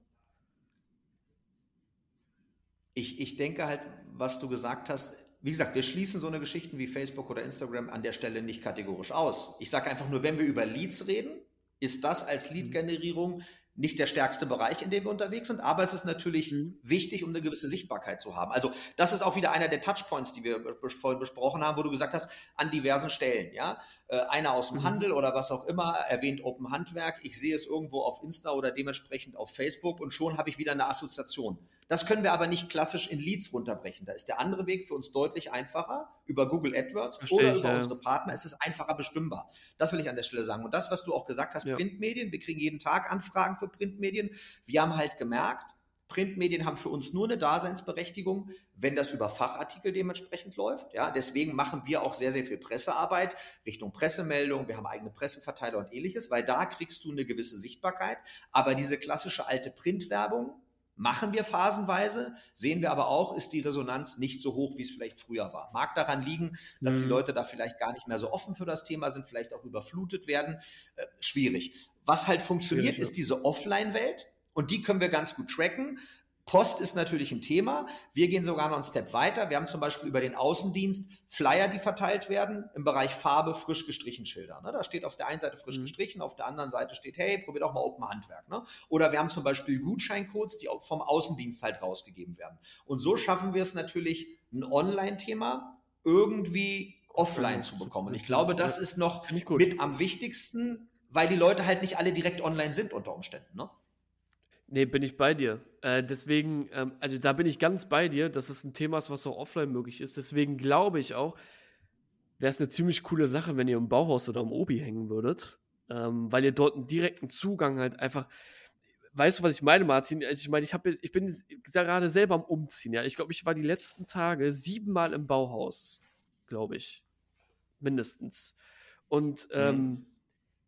ich, ich denke halt, was du gesagt hast, wie gesagt, wir schließen so eine Geschichten wie Facebook oder Instagram an der Stelle nicht kategorisch aus. Ich sage einfach nur, wenn wir über Leads reden, ist das als Lead-Generierung nicht der stärkste Bereich, in dem wir unterwegs sind, aber es ist natürlich mhm. wichtig, um eine gewisse Sichtbarkeit zu haben. Also das ist auch wieder einer der Touchpoints, die wir vorhin besprochen haben, wo du gesagt hast, an diversen Stellen. Ja, äh, einer aus dem mhm. Handel oder was auch immer erwähnt Open Handwerk. Ich sehe es irgendwo auf Insta oder dementsprechend auf Facebook und schon habe ich wieder eine Assoziation Das können wir aber nicht klassisch in Leads runterbrechen. Da ist der andere Weg für uns deutlich einfacher. Über Google AdWords Verstehe oder ich, über ja. unsere Partner ist es einfacher bestimmbar. Das will ich an der Stelle sagen. Und das, was du auch gesagt hast, ja. Printmedien, wir kriegen jeden Tag Anfragen für Printmedien. Wir haben halt gemerkt, Printmedien haben für uns nur eine Daseinsberechtigung, wenn das über Fachartikel dementsprechend läuft. Ja, deswegen machen wir auch sehr, sehr viel Pressearbeit Richtung Pressemeldung. Wir haben eigene Presseverteiler und ähnliches, weil da kriegst du eine gewisse Sichtbarkeit. Aber diese klassische alte Printwerbung machen wir phasenweise, sehen wir aber auch, ist die Resonanz nicht so hoch, wie es vielleicht früher war. Mag daran liegen, dass mhm. die Leute da vielleicht gar nicht mehr so offen für das Thema sind, vielleicht auch überflutet werden. Äh, schwierig. Was halt funktioniert, ist diese Offline-Welt und die können wir ganz gut tracken. Post ist natürlich ein Thema. Wir gehen sogar noch einen Step weiter. Wir haben zum Beispiel über den Außendienst Flyer, die verteilt werden im Bereich Farbe, frisch gestrichen Schilder. Ne? Da steht auf der einen Seite frisch mhm. gestrichen, auf der anderen Seite steht, hey, probier doch mal Open Handwerk. Ne? Oder wir haben zum Beispiel Gutscheincodes, die vom Außendienst halt rausgegeben werden. Und so schaffen wir es natürlich, ein Online-Thema irgendwie offline zu bekommen. Und ich glaube, das ist noch mit am wichtigsten, weil die Leute halt nicht alle direkt online sind unter Umständen. Ne? Nee, bin ich bei dir. Äh, deswegen, ähm, also da bin ich ganz bei dir, dass es ein Thema ist, was auch offline möglich ist. Deswegen glaube ich auch, wäre es eine ziemlich coole Sache, wenn ihr im Bauhaus oder im Obi hängen würdet. Ähm, weil ihr dort einen direkten Zugang halt einfach. Weißt du, was ich meine, Martin? Also ich meine, ich, hab, ich bin gerade selber am Umziehen. Ja, ich glaube, ich war die letzten Tage siebenmal im Bauhaus, glaube ich, mindestens. Und ähm, mhm.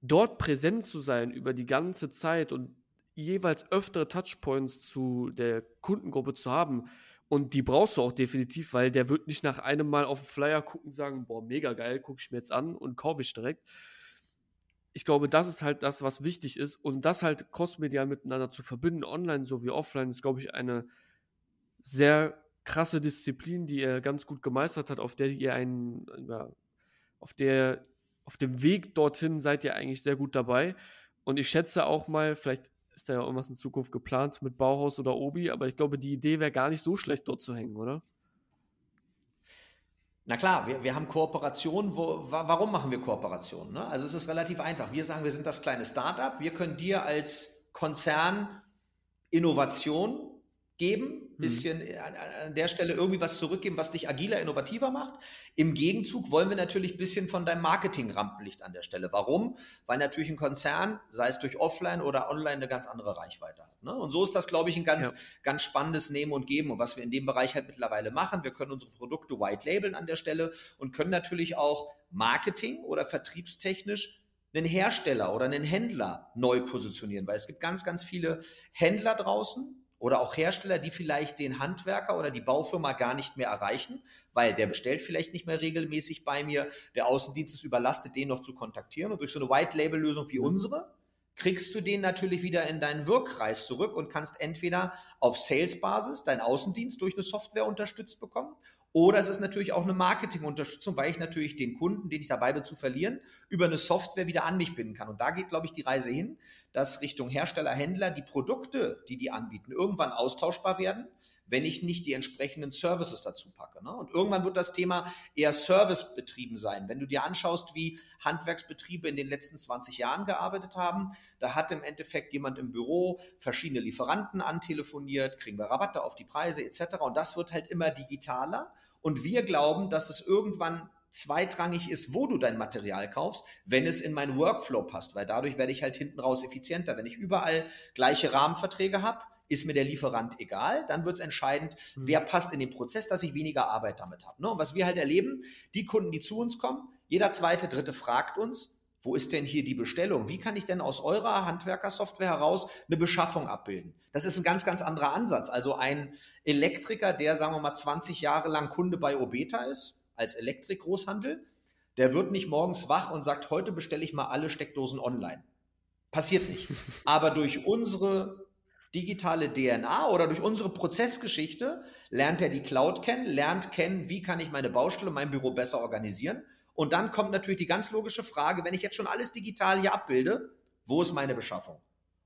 dort präsent zu sein über die ganze Zeit und jeweils öftere Touchpoints zu der Kundengruppe zu haben. Und die brauchst du auch definitiv, weil der wird nicht nach einem Mal auf den Flyer gucken und sagen, boah, mega geil, gucke ich mir jetzt an und kaufe ich direkt. Ich glaube, das ist halt das, was wichtig ist. Und das halt crossmedial miteinander zu verbinden, online sowie offline, ist, glaube ich, eine sehr krasse Disziplin, die er ganz gut gemeistert hat, auf der ihr einen, ja, auf der, auf dem Weg dorthin seid ihr eigentlich sehr gut dabei. Und ich schätze auch mal, vielleicht ist da ja irgendwas in Zukunft geplant mit Bauhaus oder Obi, aber ich glaube, die Idee wäre gar nicht so schlecht, dort zu hängen, oder? Na klar, wir, wir haben Kooperationen. Wo, warum machen wir Kooperationen? Ne? Also es ist relativ einfach. Wir sagen, wir sind das kleine Startup. Wir können dir als Konzern Innovation geben, mhm. bisschen mhm. an, an, der Stelle irgendwie was zurückgeben, was dich agiler, innovativer macht. Im Gegenzug wollen wir natürlich ein bisschen von deinem Marketing-Rampenlicht an der Stelle. Warum? Weil natürlich ein Konzern, sei es durch Offline oder Online, eine ganz andere Reichweite hat. Ne? Und so ist das, glaube ich, ein ganz, ja. ganz spannendes Nehmen und Geben. Und was wir in dem Bereich halt mittlerweile machen, wir können unsere Produkte white labeln an der Stelle und können natürlich auch Marketing oder vertriebstechnisch einen Hersteller oder einen Händler neu positionieren, weil es gibt ganz, ganz viele Händler draußen, oder auch Hersteller, die vielleicht den Handwerker oder die Baufirma gar nicht mehr erreichen, weil der bestellt vielleicht nicht mehr regelmäßig bei mir, der Außendienst ist überlastet, den noch zu kontaktieren. Und durch so eine White-Label-Lösung wie unsere kriegst du den natürlich wieder in deinen Wirkkreis zurück und kannst entweder auf Sales-Basis deinen Außendienst durch eine Software unterstützt bekommen oder es ist natürlich auch eine Marketingunterstützung, weil ich natürlich den Kunden, den ich dabei bin zu verlieren, über eine Software wieder an mich binden kann. Und da geht, glaube ich, die Reise hin, dass Richtung Hersteller, Händler die Produkte, die die anbieten, irgendwann austauschbar werden, wenn ich nicht die entsprechenden Services dazu packe. Ne? Und irgendwann wird das Thema eher Servicebetrieben sein. Wenn du dir anschaust, wie Handwerksbetriebe in den letzten 20 Jahren gearbeitet haben, da hat im Endeffekt jemand im Büro verschiedene Lieferanten antelefoniert, kriegen wir Rabatte auf die Preise etc. Und das wird halt immer digitaler. Und wir glauben, dass es irgendwann zweitrangig ist, wo du dein Material kaufst, wenn es in meinen Workflow passt, weil dadurch werde ich halt hinten raus effizienter. Wenn ich überall gleiche Rahmenverträge habe, ist mir der Lieferant egal, dann wird es entscheidend, mhm. wer passt in den Prozess, dass ich weniger Arbeit damit habe. Ne? Und was wir halt erleben, die Kunden, die zu uns kommen, jeder zweite, dritte fragt uns, wo ist denn hier die Bestellung? Wie kann ich denn aus eurer Handwerkersoftware heraus eine Beschaffung abbilden? Das ist ein ganz, ganz anderer Ansatz. Also ein Elektriker, der, sagen wir mal, 20 Jahre lang Kunde bei Obeta ist, als Elektrik-Großhandel, der wird nicht morgens wach und sagt, heute bestelle ich mal alle Steckdosen online. Passiert nicht. Aber durch unsere digitale DNA oder durch unsere Prozessgeschichte lernt er die Cloud kennen, lernt kennen, wie kann ich meine Baustelle, mein Büro besser organisieren und dann kommt natürlich die ganz logische Frage, wenn ich jetzt schon alles digital hier abbilde, wo ist meine Beschaffung?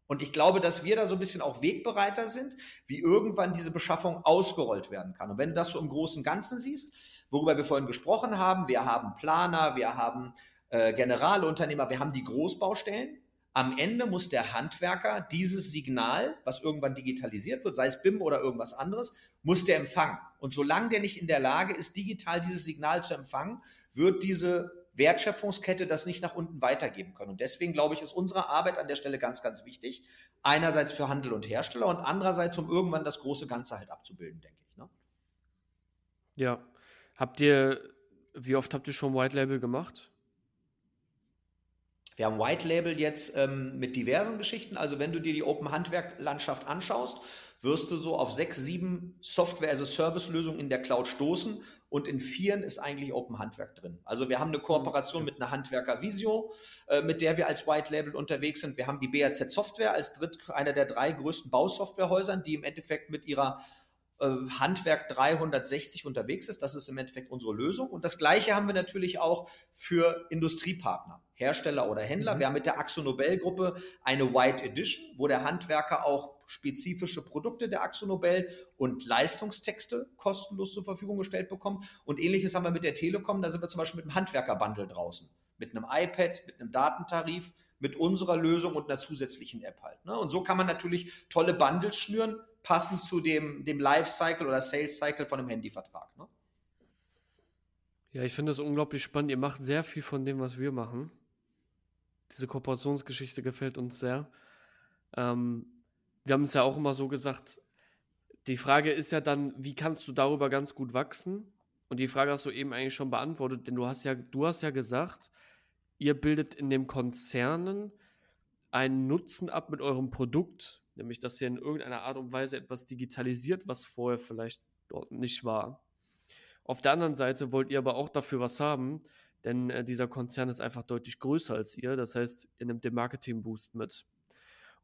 Und ich glaube, dass wir da so ein bisschen auch Wegbereiter sind, wie irgendwann diese Beschaffung ausgerollt werden kann. Und wenn du das so im großen Ganzen siehst, worüber wir vorhin gesprochen haben, wir haben Planer, wir haben äh, Generalunternehmer, wir haben die Großbaustellen, Am Ende muss der Handwerker dieses Signal, was irgendwann digitalisiert wird, sei es BIM oder irgendwas anderes, muss der empfangen. Und solange der nicht in der Lage ist, digital dieses Signal zu empfangen, wird diese Wertschöpfungskette das nicht nach unten weitergeben können. Und deswegen glaube ich, ist unsere Arbeit an der Stelle ganz, ganz wichtig. Einerseits für Handel und Hersteller und andererseits, um irgendwann das große Ganze halt abzubilden, denke ich. Ne? Ja. Habt ihr, wie oft habt ihr schon White Label gemacht? Wir haben White Label jetzt ähm, mit diversen Geschichten. Also wenn du dir die Open Handwerk Landschaft anschaust, wirst du so auf sechs, sieben Software-as-a-Service-Lösungen in der Cloud stoßen und in vieren ist eigentlich Open Handwerk drin. Also wir haben eine Kooperation mit einer Handwerker Visio, äh, mit der wir als White Label unterwegs sind. Wir haben die BAZ Software als dritt, einer der drei größten Bausoftwarehäusern, die im Endeffekt mit ihrer äh, Handwerk 360 unterwegs ist. Das ist im Endeffekt unsere Lösung. Und das Gleiche haben wir natürlich auch für Industriepartner, Hersteller oder Händler. Mhm. Wir haben mit der Axo Nobel Gruppe eine White Edition, wo der Handwerker auch spezifische Produkte der Axo Nobel und Leistungstexte kostenlos zur Verfügung gestellt bekommt. Und ähnliches haben wir mit der Telekom. Da sind wir zum Beispiel mit einem Handwerkerbundle draußen. Mit einem iPad, mit einem Datentarif, mit unserer Lösung und einer zusätzlichen App halt. Ne? Und so kann man natürlich tolle Bundles schnüren, passend zu dem, dem Lifecycle oder Sales Cycle von einem Handyvertrag. Ne? Ja, ich finde es unglaublich spannend. Ihr macht sehr viel von dem, was wir machen. Diese Kooperationsgeschichte gefällt uns sehr. Ähm, wir haben es ja auch immer so gesagt, die Frage ist ja dann, wie kannst du darüber ganz gut wachsen? Und die Frage hast du eben eigentlich schon beantwortet, denn du hast ja, du hast ja gesagt, ihr bildet in den Konzernen einen Nutzen ab mit eurem Produkt, nämlich dass ihr in irgendeiner Art und Weise etwas digitalisiert, was vorher vielleicht dort nicht war. Auf der anderen Seite wollt ihr aber auch dafür was haben, denn äh, dieser Konzern ist einfach deutlich größer als ihr. Das heißt, ihr nehmt den Marketing-Boost mit.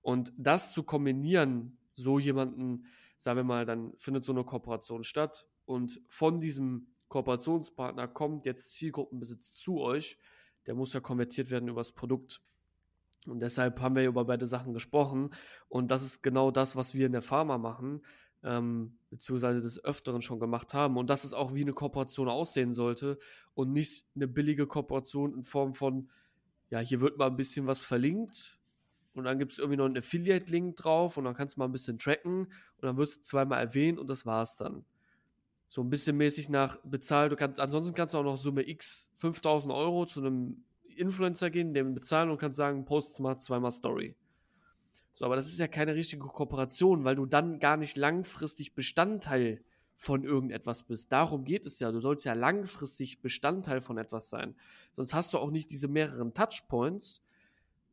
Und das zu kombinieren, so jemanden, sagen wir mal, dann findet so eine Kooperation statt und von diesem Kooperationspartner kommt jetzt Zielgruppenbesitz zu euch, der muss ja konvertiert werden übers Produkt. Und deshalb haben wir über beide Sachen gesprochen. Und das ist genau das, was wir in der Pharma machen, ähm, beziehungsweise des Öfteren schon gemacht haben. Und das ist auch, wie eine Kooperation aussehen sollte und nicht eine billige Kooperation in Form von, ja, hier wird mal ein bisschen was verlinkt und dann gibt es irgendwie noch einen Affiliate-Link drauf und dann kannst du mal ein bisschen tracken und dann wirst du zweimal erwähnt und das war's dann. So ein bisschen mäßig nach bezahlt. Du kannst, ansonsten kannst du auch noch Summe X 5000 Euro zu einem Influencer gehen, dem bezahlen und kannst sagen, post mal zweimal Story. So, aber das ist ja keine richtige Kooperation, weil du dann gar nicht langfristig Bestandteil von irgendetwas bist. Darum geht es ja. Du sollst ja langfristig Bestandteil von etwas sein. Sonst hast du auch nicht diese mehreren Touchpoints,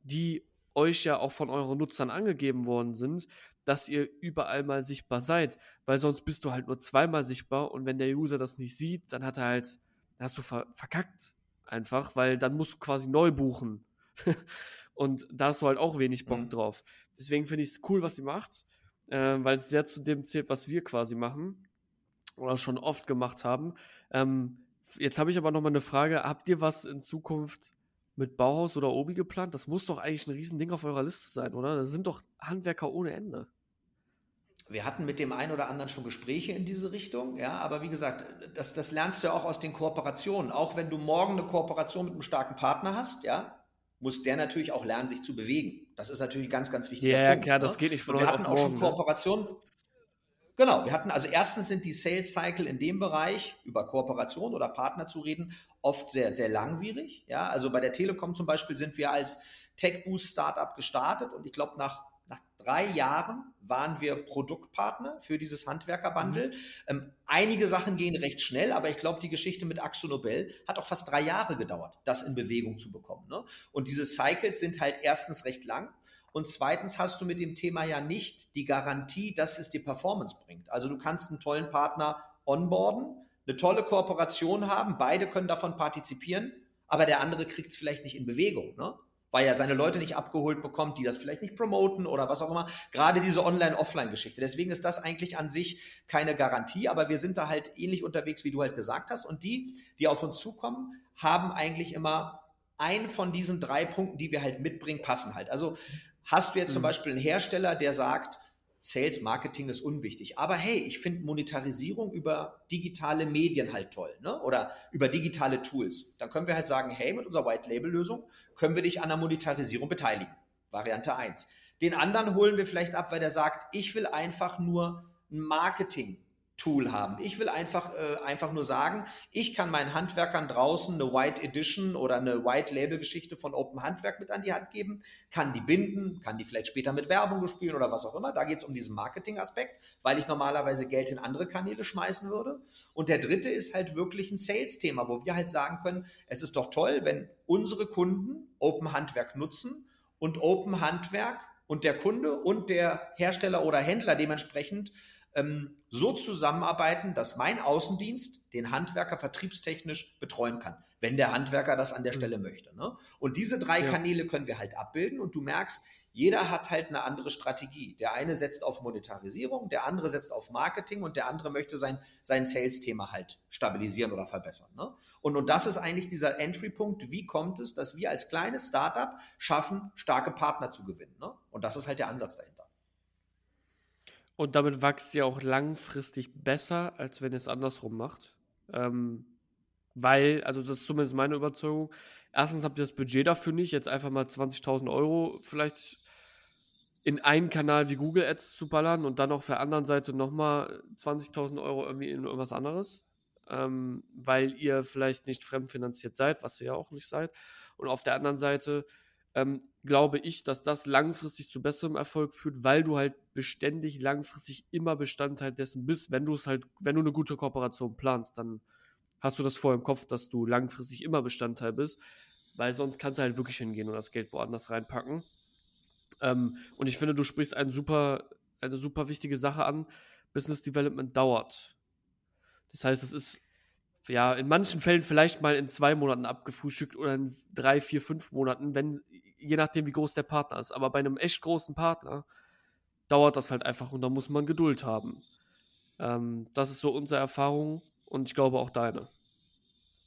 die euch ja auch von euren Nutzern angegeben worden sind, dass ihr überall mal sichtbar seid, weil sonst bist du halt nur zweimal sichtbar und wenn der User das nicht sieht, dann hat er halt, hast du ver verkackt einfach, weil dann musst du quasi neu buchen. und da hast du halt auch wenig Bock mhm. drauf. Deswegen finde ich es cool, was ihr macht, äh, weil es sehr zu dem zählt, was wir quasi machen oder schon oft gemacht haben. Ähm, jetzt habe ich aber noch mal eine Frage. Habt ihr was in Zukunft mit Bauhaus oder Obi geplant? Das muss doch eigentlich ein Riesending auf eurer Liste sein, oder? Das sind doch Handwerker ohne Ende. Wir hatten mit dem einen oder anderen schon Gespräche in diese Richtung, ja, aber wie gesagt, das, das lernst du ja auch aus den Kooperationen. Auch wenn du morgen eine Kooperation mit einem starken Partner hast, ja, muss der natürlich auch lernen, sich zu bewegen. Das ist natürlich ganz, ganz wichtig. Ja, Punkt, klar, ne? das geht nicht von heute Wir hatten auch schon Kooperationen. Ne? Genau, wir hatten also erstens sind die Sales Cycle in dem Bereich über Kooperation oder Partner zu reden oft sehr, sehr langwierig. Ja, also bei der Telekom zum Beispiel sind wir als Tech Boost Startup gestartet und ich glaube nach nach drei Jahren waren wir Produktpartner für dieses Handwerkerbundle. Mhm. Ähm, einige Sachen gehen recht schnell, aber ich glaube, die Geschichte mit Axo Nobel hat auch fast drei Jahre gedauert, das in Bewegung zu bekommen. Ne? Und diese Cycles sind halt erstens recht lang. Und zweitens hast du mit dem Thema ja nicht die Garantie, dass es dir Performance bringt. Also du kannst einen tollen Partner onboarden, eine tolle Kooperation haben, beide können davon partizipieren, aber der andere kriegt es vielleicht nicht in Bewegung, ne? Weil er seine Leute nicht abgeholt bekommt, die das vielleicht nicht promoten oder was auch immer. Gerade diese Online-Offline-Geschichte. Deswegen ist das eigentlich an sich keine Garantie, aber wir sind da halt ähnlich unterwegs, wie du halt gesagt hast. Und die, die auf uns zukommen, haben eigentlich immer ein von diesen drei Punkten, die wir halt mitbringen, passen halt. Also hast du jetzt mhm. zum Beispiel einen Hersteller, der sagt, Sales Marketing ist unwichtig. Aber hey, ich finde Monetarisierung über digitale Medien halt toll, ne? Oder über digitale Tools. Dann können wir halt sagen, hey, mit unserer White Label Lösung können wir dich an der Monetarisierung beteiligen. Variante 1. Den anderen holen wir vielleicht ab, weil der sagt, ich will einfach nur ein Marketing Tool haben. Ich will einfach, äh, einfach nur sagen, ich kann meinen Handwerkern draußen eine White Edition oder eine White Label Geschichte von Open Handwerk mit an die Hand geben, kann die binden, kann die vielleicht später mit Werbung bespielen oder was auch immer. Da geht es um diesen Marketing-Aspekt, weil ich normalerweise Geld in andere Kanäle schmeißen würde. Und der dritte ist halt wirklich ein Sales-Thema, wo wir halt sagen können, es ist doch toll, wenn unsere Kunden Open Handwerk nutzen und Open Handwerk und der Kunde und der Hersteller oder Händler dementsprechend ähm, so zusammenarbeiten, dass mein Außendienst den Handwerker vertriebstechnisch betreuen kann, wenn der Handwerker das an der mhm. Stelle möchte. Ne? Und diese drei ja. Kanäle können wir halt abbilden und du merkst, jeder hat halt eine andere Strategie. Der eine setzt auf Monetarisierung, der andere setzt auf Marketing und der andere möchte sein, sein Sales-Thema halt stabilisieren oder verbessern. Ne? Und, und das ist eigentlich dieser Entry-Punkt. Wie kommt es, dass wir als kleines Startup schaffen, starke Partner zu gewinnen? Ne? Und das ist halt der Ansatz dahinter. Und damit wächst ihr auch langfristig besser, als wenn ihr es andersrum macht. Ähm, weil, also das ist zumindest meine Überzeugung, erstens habt ihr das Budget dafür nicht, jetzt einfach mal 20.000 Euro vielleicht in einen Kanal wie Google Ads zu ballern und dann auf der anderen Seite nochmal 20.000 Euro irgendwie in irgendwas anderes, ähm, weil ihr vielleicht nicht fremdfinanziert seid, was ihr ja auch nicht seid. Und auf der anderen Seite ähm, glaube ich, dass das langfristig zu besserem Erfolg führt, weil du halt beständig langfristig immer Bestandteil dessen bist. Wenn du es halt, wenn du eine gute Kooperation planst, dann hast du das vor im Kopf, dass du langfristig immer Bestandteil bist, weil sonst kannst du halt wirklich hingehen und das Geld woanders reinpacken. Ähm, und ich finde, du sprichst eine super, eine super wichtige Sache an. Business Development dauert. Das heißt, es ist ja in manchen Fällen vielleicht mal in zwei Monaten abgefrühstückt oder in drei, vier, fünf Monaten, wenn je nachdem, wie groß der Partner ist. Aber bei einem echt großen Partner dauert das halt einfach und da muss man Geduld haben. Ähm, das ist so unsere Erfahrung und ich glaube auch deine.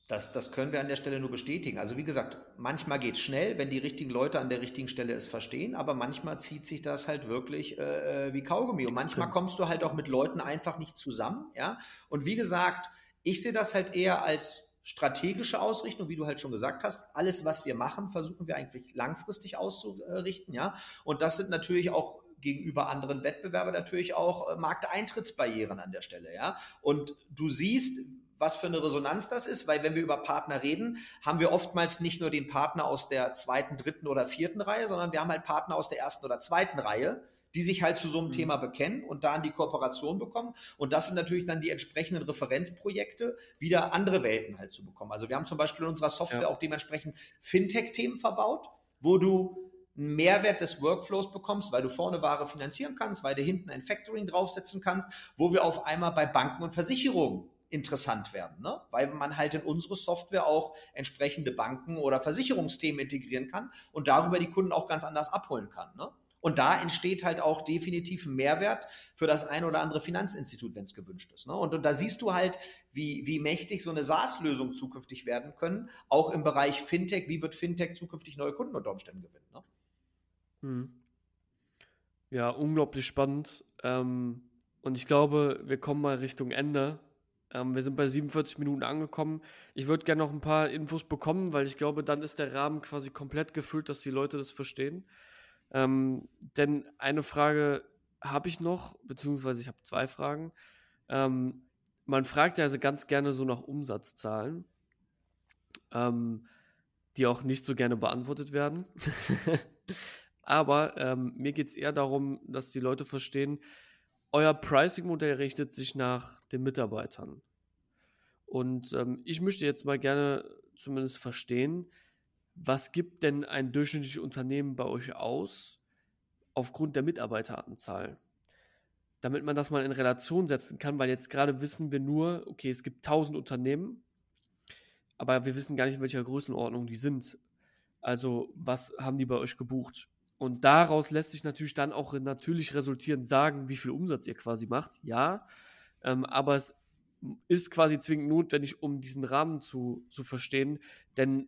Das, das können wir an der Stelle nur bestätigen. Also wie gesagt, manchmal geht es schnell, wenn die richtigen Leute an der richtigen Stelle es verstehen, aber manchmal zieht sich das halt wirklich äh, äh wie Kaugummi. Und manchmal kommst du halt auch mit Leuten einfach nicht zusammen. Ja? Und wie gesagt, ich sehe das halt eher als strategische Ausrichtung, wie du halt schon gesagt hast. Alles, was wir machen, versuchen wir eigentlich langfristig auszurichten, ja. Und das sind natürlich auch gegenüber anderen Wettbewerbern natürlich auch äh, Markteintrittsbarrieren an der Stelle, ja. Und du siehst, was für eine Resonanz das ist, weil wenn wir über Partner reden, haben wir oftmals nicht nur den Partner aus der zweiten, dritten oder vierten Reihe, sondern wir haben halt Partner aus der ersten oder zweiten Reihe, die sich halt zu so einem mhm. Thema bekennen und da an die Kooperation bekommen. Und das sind natürlich dann die entsprechenden Referenzprojekte, wieder andere Welten halt zu bekommen. Also wir haben zum Beispiel in unserer Software ja. auch dementsprechend Fintech-Themen verbaut, wo du einen Mehrwert des Workflows bekommst, weil du vorne Ware finanzieren kannst, weil du hinten ein Factoring draufsetzen kannst, wo wir auf einmal bei Banken und Versicherungen interessant werden, ne? weil man halt in unsere Software auch entsprechende Banken oder Versicherungsthemen integrieren kann und darüber die Kunden auch ganz anders abholen kann. Ne? Und da entsteht halt auch definitiv ein Mehrwert für das ein oder andere Finanzinstitut, wenn es gewünscht ist. Ne? Und, und, da siehst du halt, wie, wie mächtig so eine SaaS-Lösung zukünftig werden können, auch im Bereich Fintech. Wie wird Fintech zukünftig neue Kunden unter Umständen gewinnen? Ne? Hm. Ja, unglaublich spannend. Ähm, und ich glaube, wir kommen mal Richtung Ende. Ähm, wir sind bei 47 Minuten angekommen. Ich würde gerne noch ein paar Infos bekommen, weil ich glaube, dann ist der Rahmen quasi komplett gefüllt, dass die Leute das verstehen. Ähm, denn eine Frage habe ich noch, beziehungsweise ich habe zwei Fragen. Ähm, man fragt ja also ganz gerne so nach Umsatzzahlen, ähm, die auch nicht so gerne beantwortet werden. Aber ähm, mir geht es eher darum, dass die Leute verstehen, euer Pricing-Modell richtet sich nach den Mitarbeitern. Und ähm, ich möchte jetzt mal gerne zumindest verstehen, was gibt denn ein durchschnittliches Unternehmen bei euch aus aufgrund der Mitarbeiteranzahl? Damit man das mal in Relation setzen kann, weil jetzt gerade wissen wir nur, okay, es gibt 1000 Unternehmen, aber wir wissen gar nicht, in welcher Größenordnung die sind. Also, was haben die bei euch gebucht? Und daraus lässt sich natürlich dann auch natürlich resultierend sagen, wie viel Umsatz ihr quasi macht. Ja, ähm, aber es ist quasi zwingend notwendig, um diesen Rahmen zu, zu verstehen, denn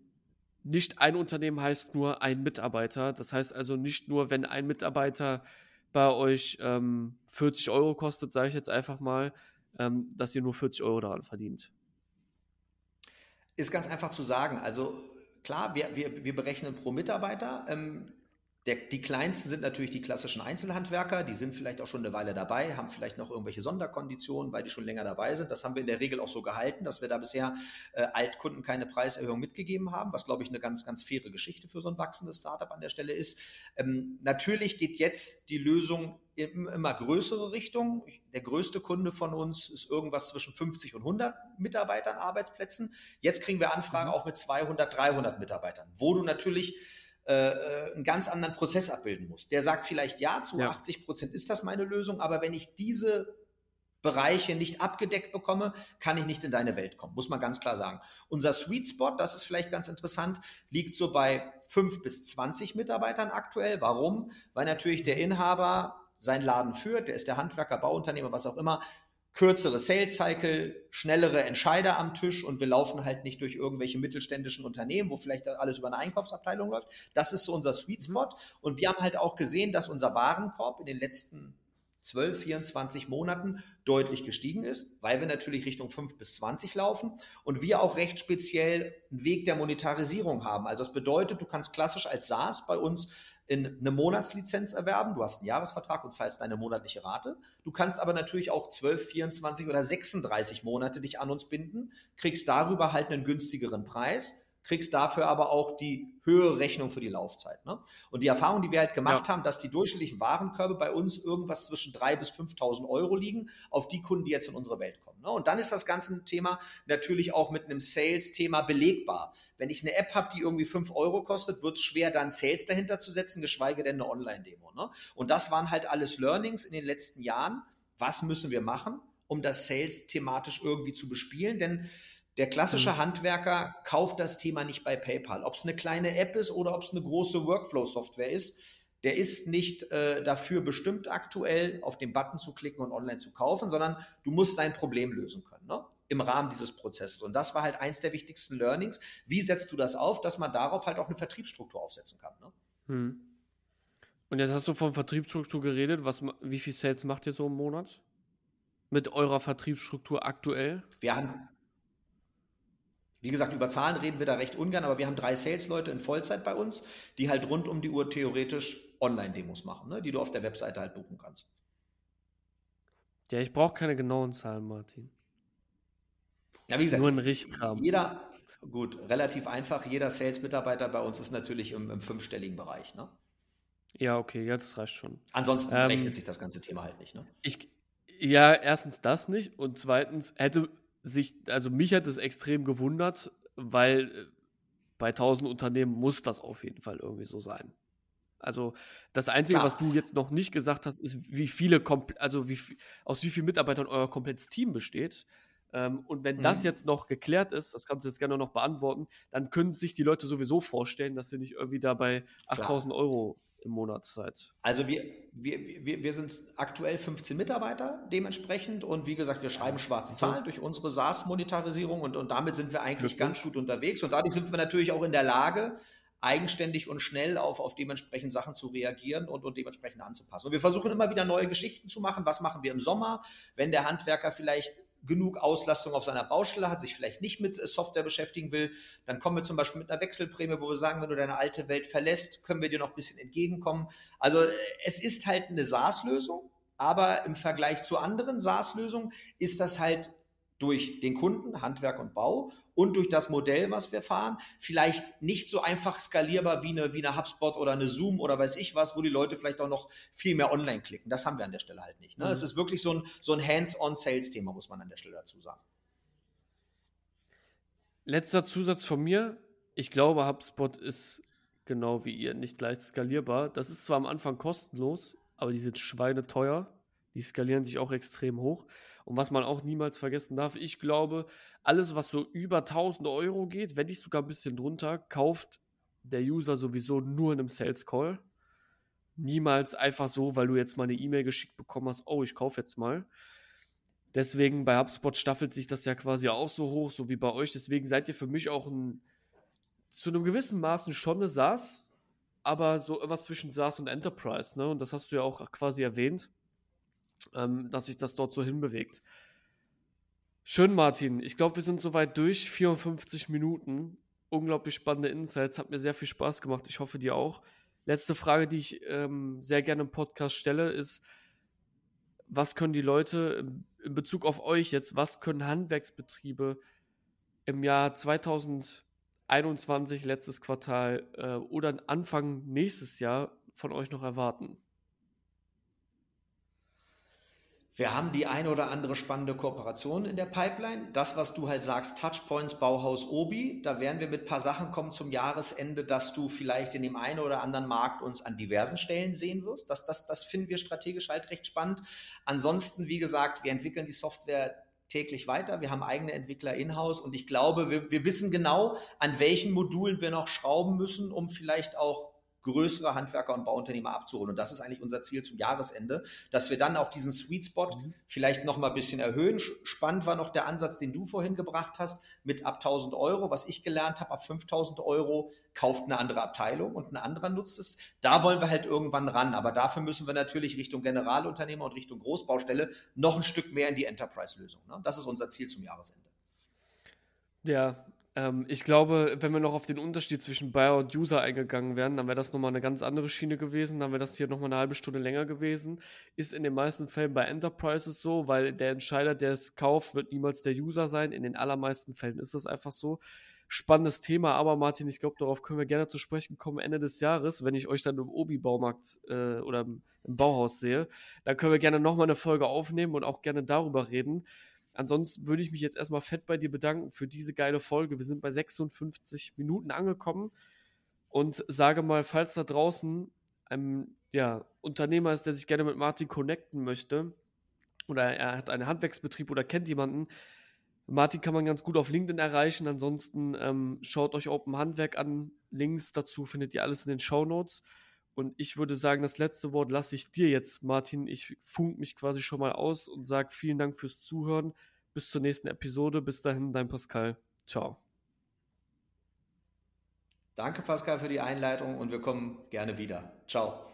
nicht ein Unternehmen heißt nur ein Mitarbeiter. Das heißt also nicht nur, wenn ein Mitarbeiter bei euch ähm, 40 Euro kostet, sage ich jetzt einfach mal, ähm, dass ihr nur 40 Euro daran verdient. Ist ganz einfach zu sagen. Also klar, wir, wir, wir berechnen pro Mitarbeiter. Ähm, der, die kleinsten sind natürlich die klassischen Einzelhandwerker, die sind vielleicht auch schon eine Weile dabei, haben vielleicht noch irgendwelche Sonderkonditionen, weil die schon länger dabei sind. Das haben wir in der Regel auch so gehalten, dass wir da bisher äh, Altkunden keine Preiserhöhung mitgegeben haben, was, glaube ich, eine ganz, ganz faire Geschichte für so ein wachsendes Startup an der Stelle ist. Ähm, natürlich geht jetzt die Lösung in immer größere Richtung. Der größte Kunde von uns ist irgendwas zwischen 50 und 100 Mitarbeitern, Arbeitsplätzen. Jetzt kriegen wir Anfragen mhm. auch mit 200, 300 Mitarbeitern, wo du natürlich äh, äh, einen ganz anderen Prozess abbilden muss. Der sagt vielleicht, ja, zu ja. 80 Prozent ist das meine Lösung, aber wenn ich diese Bereiche nicht abgedeckt bekomme, kann ich nicht in deine Welt kommen, muss man ganz klar sagen. Unser Sweet Spot, das ist vielleicht ganz interessant, liegt so bei 5 bis 20 Mitarbeitern aktuell. Warum? Weil natürlich der Inhaber seinen Laden führt, der ist der Handwerker, Bauunternehmer, was auch immer, kürzere Sales Cycle, schnellere Entscheider am Tisch und wir laufen halt nicht durch irgendwelche mittelständischen Unternehmen, wo vielleicht alles über eine Einkaufsabteilung läuft. Das ist so unser Sweet. Spot. Und wir haben halt auch gesehen, dass unser Warenkorb in den letzten 12, 24 Monaten deutlich gestiegen ist, weil wir natürlich Richtung 5 bis 20 laufen und wir auch recht speziell einen Weg der Monetarisierung haben. Also das bedeutet, du kannst klassisch als SaaS bei uns in eine Monatslizenz erwerben. Du hast einen Jahresvertrag und zahlst deine monatliche Rate. Du kannst aber natürlich auch 12, 24 oder 36 Monate dich an uns binden, kriegst darüber halt einen günstigeren Preis kriegst dafür aber auch die höhere Rechnung für die Laufzeit. Ne? Und die Erfahrung, die wir halt gemacht ja. haben, dass die durchschnittlichen Warenkörbe bei uns irgendwas zwischen 3.000 bis 5.000 Euro liegen, auf die Kunden, die jetzt in unsere Welt kommen. Ne? Und dann ist das ganze Thema natürlich auch mit einem Sales-Thema belegbar. Wenn ich eine App habe, die irgendwie 5 Euro kostet, wird es schwer, dann Sales dahinter zu setzen, geschweige denn eine Online-Demo. Ne? Und das waren halt alles Learnings in den letzten Jahren. Was müssen wir machen, um das Sales thematisch irgendwie zu bespielen? Denn der klassische mhm. Handwerker kauft das Thema nicht bei PayPal. Ob es eine kleine App ist oder ob es eine große Workflow-Software ist, der ist nicht äh, dafür bestimmt aktuell auf den Button zu klicken und online zu kaufen, sondern du musst sein Problem lösen können ne? im Rahmen dieses Prozesses. Und das war halt eins der wichtigsten Learnings. Wie setzt du das auf, dass man darauf halt auch eine Vertriebsstruktur aufsetzen kann? Ne? Hm. Und jetzt hast du von Vertriebsstruktur geredet. Was, wie viel Sales macht ihr so im Monat? Mit eurer Vertriebsstruktur aktuell? Wir haben, wie gesagt, über Zahlen reden wir da recht ungern, aber wir haben drei Sales-Leute in Vollzeit bei uns, die halt rund um die Uhr theoretisch Online-Demos machen, ne? die du auf der Webseite halt buchen kannst. Ja, ich brauche keine genauen Zahlen, Martin. Ja, wie gesagt, nur ein Richtrahmen. Jeder, gut, relativ einfach. Jeder Sales-Mitarbeiter bei uns ist natürlich im, im fünfstelligen Bereich. Ne? Ja, okay, ja, das reicht schon. Ansonsten ähm, rechnet sich das ganze Thema halt nicht. Ne? Ich, ja, erstens das nicht und zweitens hätte sich, also mich hat es extrem gewundert, weil äh, bei 1000 Unternehmen muss das auf jeden Fall irgendwie so sein. Also das Einzige, Klar. was du jetzt noch nicht gesagt hast, ist, wie viele, also wie, aus wie vielen Mitarbeitern euer komplettes Team besteht. Ähm, und wenn mhm. das jetzt noch geklärt ist, das kannst du jetzt gerne noch beantworten, dann können sich die Leute sowieso vorstellen, dass sie nicht irgendwie da bei 8000 Euro im Monatszeit? Also wir, wir, wir, wir sind aktuell 15 Mitarbeiter dementsprechend und wie gesagt, wir schreiben schwarze Zahlen durch unsere SaaS-Monetarisierung und, und damit sind wir eigentlich ganz gut unterwegs und dadurch sind wir natürlich auch in der Lage, eigenständig und schnell auf, auf dementsprechend Sachen zu reagieren und, und dementsprechend anzupassen. Und wir versuchen immer wieder neue Geschichten zu machen. Was machen wir im Sommer, wenn der Handwerker vielleicht genug Auslastung auf seiner Baustelle hat, sich vielleicht nicht mit äh, Software beschäftigen will, dann kommen wir zum Beispiel mit einer Wechselprämie, wo wir sagen, wenn du deine alte Welt verlässt, können wir dir noch ein bisschen entgegenkommen. Also äh, es ist halt eine SaaS-Lösung, aber im Vergleich zu anderen SaaS-Lösungen ist das halt durch den Kunden, Handwerk und Bau und durch das Modell, was wir fahren, vielleicht nicht so einfach skalierbar wie eine, wie eine HubSpot oder eine Zoom oder weiß ich was, wo die Leute vielleicht auch noch viel mehr online klicken. Das haben wir an der Stelle halt nicht. Ne? Mhm. Es ist wirklich so ein, so ein Hands-on-Sales-Thema, muss man an der Stelle dazu sagen. Letzter Zusatz von mir. Ich glaube, HubSpot ist genau wie ihr nicht leicht skalierbar. Das ist zwar am Anfang kostenlos, aber die sind schweineteuer. Die skalieren sich auch extrem hoch. Und was man auch niemals vergessen darf, ich glaube, alles, was so über 1000 Euro geht, wenn nicht sogar ein bisschen drunter, kauft der User sowieso nur in einem Sales Call. Niemals einfach so, weil du jetzt mal eine E-Mail geschickt bekommen hast, oh, ich kaufe jetzt mal. Deswegen bei HubSpot staffelt sich das ja quasi auch so hoch, so wie bei euch. Deswegen seid ihr für mich auch ein, zu einem gewissen Maßen schon eine SaaS, aber so irgendwas zwischen SaaS und Enterprise. Ne? Und das hast du ja auch quasi erwähnt ähm, dass sich das dort so hinbewegt. Schön, Martin. Ich glaube, wir sind soweit durch. 54 Minuten. Unglaublich spannende Insights. Hat mir sehr viel Spaß gemacht. Ich hoffe, dir auch. letzte Frage, die ich ähm, sehr gerne im Podcast stelle, ist, was können die Leute in Bezug auf euch jetzt, was können Handwerksbetriebe im Jahr 2021, letztes Quartal äh, oder Anfang nächstes Jahr von euch noch erwarten? Wir haben die eine oder andere spannende Kooperation in der Pipeline. Das, was du halt sagst, Touchpoints, Bauhaus, Obi, da werden wir mit ein paar Sachen kommen zum Jahresende, dass du vielleicht in dem einen oder anderen Markt uns an diversen Stellen sehen wirst. Das, das, das finden wir strategisch halt recht spannend. Ansonsten, wie gesagt, wir entwickeln die Software täglich weiter. Wir haben eigene Entwickler in-house und ich glaube, wir, wir wissen genau, an welchen Modulen wir noch schrauben müssen, um vielleicht auch größere Handwerker und Bauunternehmer abzuholen. Und das ist eigentlich unser Ziel zum Jahresende, dass wir dann auch diesen Sweet Spot mhm. vielleicht noch mal ein bisschen erhöhen. Spannend war noch der Ansatz, den du vorhin gebracht hast, mit ab 1000 Euro. Was ich gelernt habe, ab 5000 Euro kauft eine andere Abteilung und ein anderer nutzt es. Da wollen wir halt irgendwann ran. Aber dafür müssen wir natürlich Richtung Generalunternehmer und Richtung Großbaustelle noch ein Stück mehr in die Enterprise-Lösung. Ne? Das ist unser Ziel zum Jahresende. Ja, ähm, ich glaube, wenn wir noch auf den Unterschied zwischen Buyer und User eingegangen wären, dann wäre das nochmal eine ganz andere Schiene gewesen. Dann wäre das hier nochmal eine halbe Stunde länger gewesen. Ist in den meisten Fällen bei Enterprises so, weil der Entscheider, der es kauft, wird niemals der User sein. In den allermeisten Fällen ist das einfach so. Spannendes Thema, aber Martin, ich glaube, darauf können wir gerne zu sprechen kommen Ende des Jahres, wenn ich euch dann im Obi-Baumarkt äh, oder im, Bauhaus sehe. Da können wir gerne nochmal eine Folge aufnehmen und auch gerne darüber reden. Ansonsten würde ich mich jetzt erstmal fett bei dir bedanken für diese geile Folge. Wir sind bei 56 Minuten angekommen und sage mal, falls da draußen ein ja, Unternehmer ist, der sich gerne mit Martin connecten möchte oder er hat einen Handwerksbetrieb oder kennt jemanden, Martin kann man ganz gut auf LinkedIn erreichen. Ansonsten ähm, schaut euch Open Handwerk an. Links dazu findet ihr alles in den Show Notes. Und ich würde sagen, das letzte Wort lasse ich dir jetzt, Martin. Ich funk mich quasi schon mal aus und sage vielen Dank fürs Zuhören. Bis zur nächsten Episode. Bis dahin, dein Pascal. Ciao. Danke, Pascal, für die Einleitung und wir kommen gerne wieder. Ciao.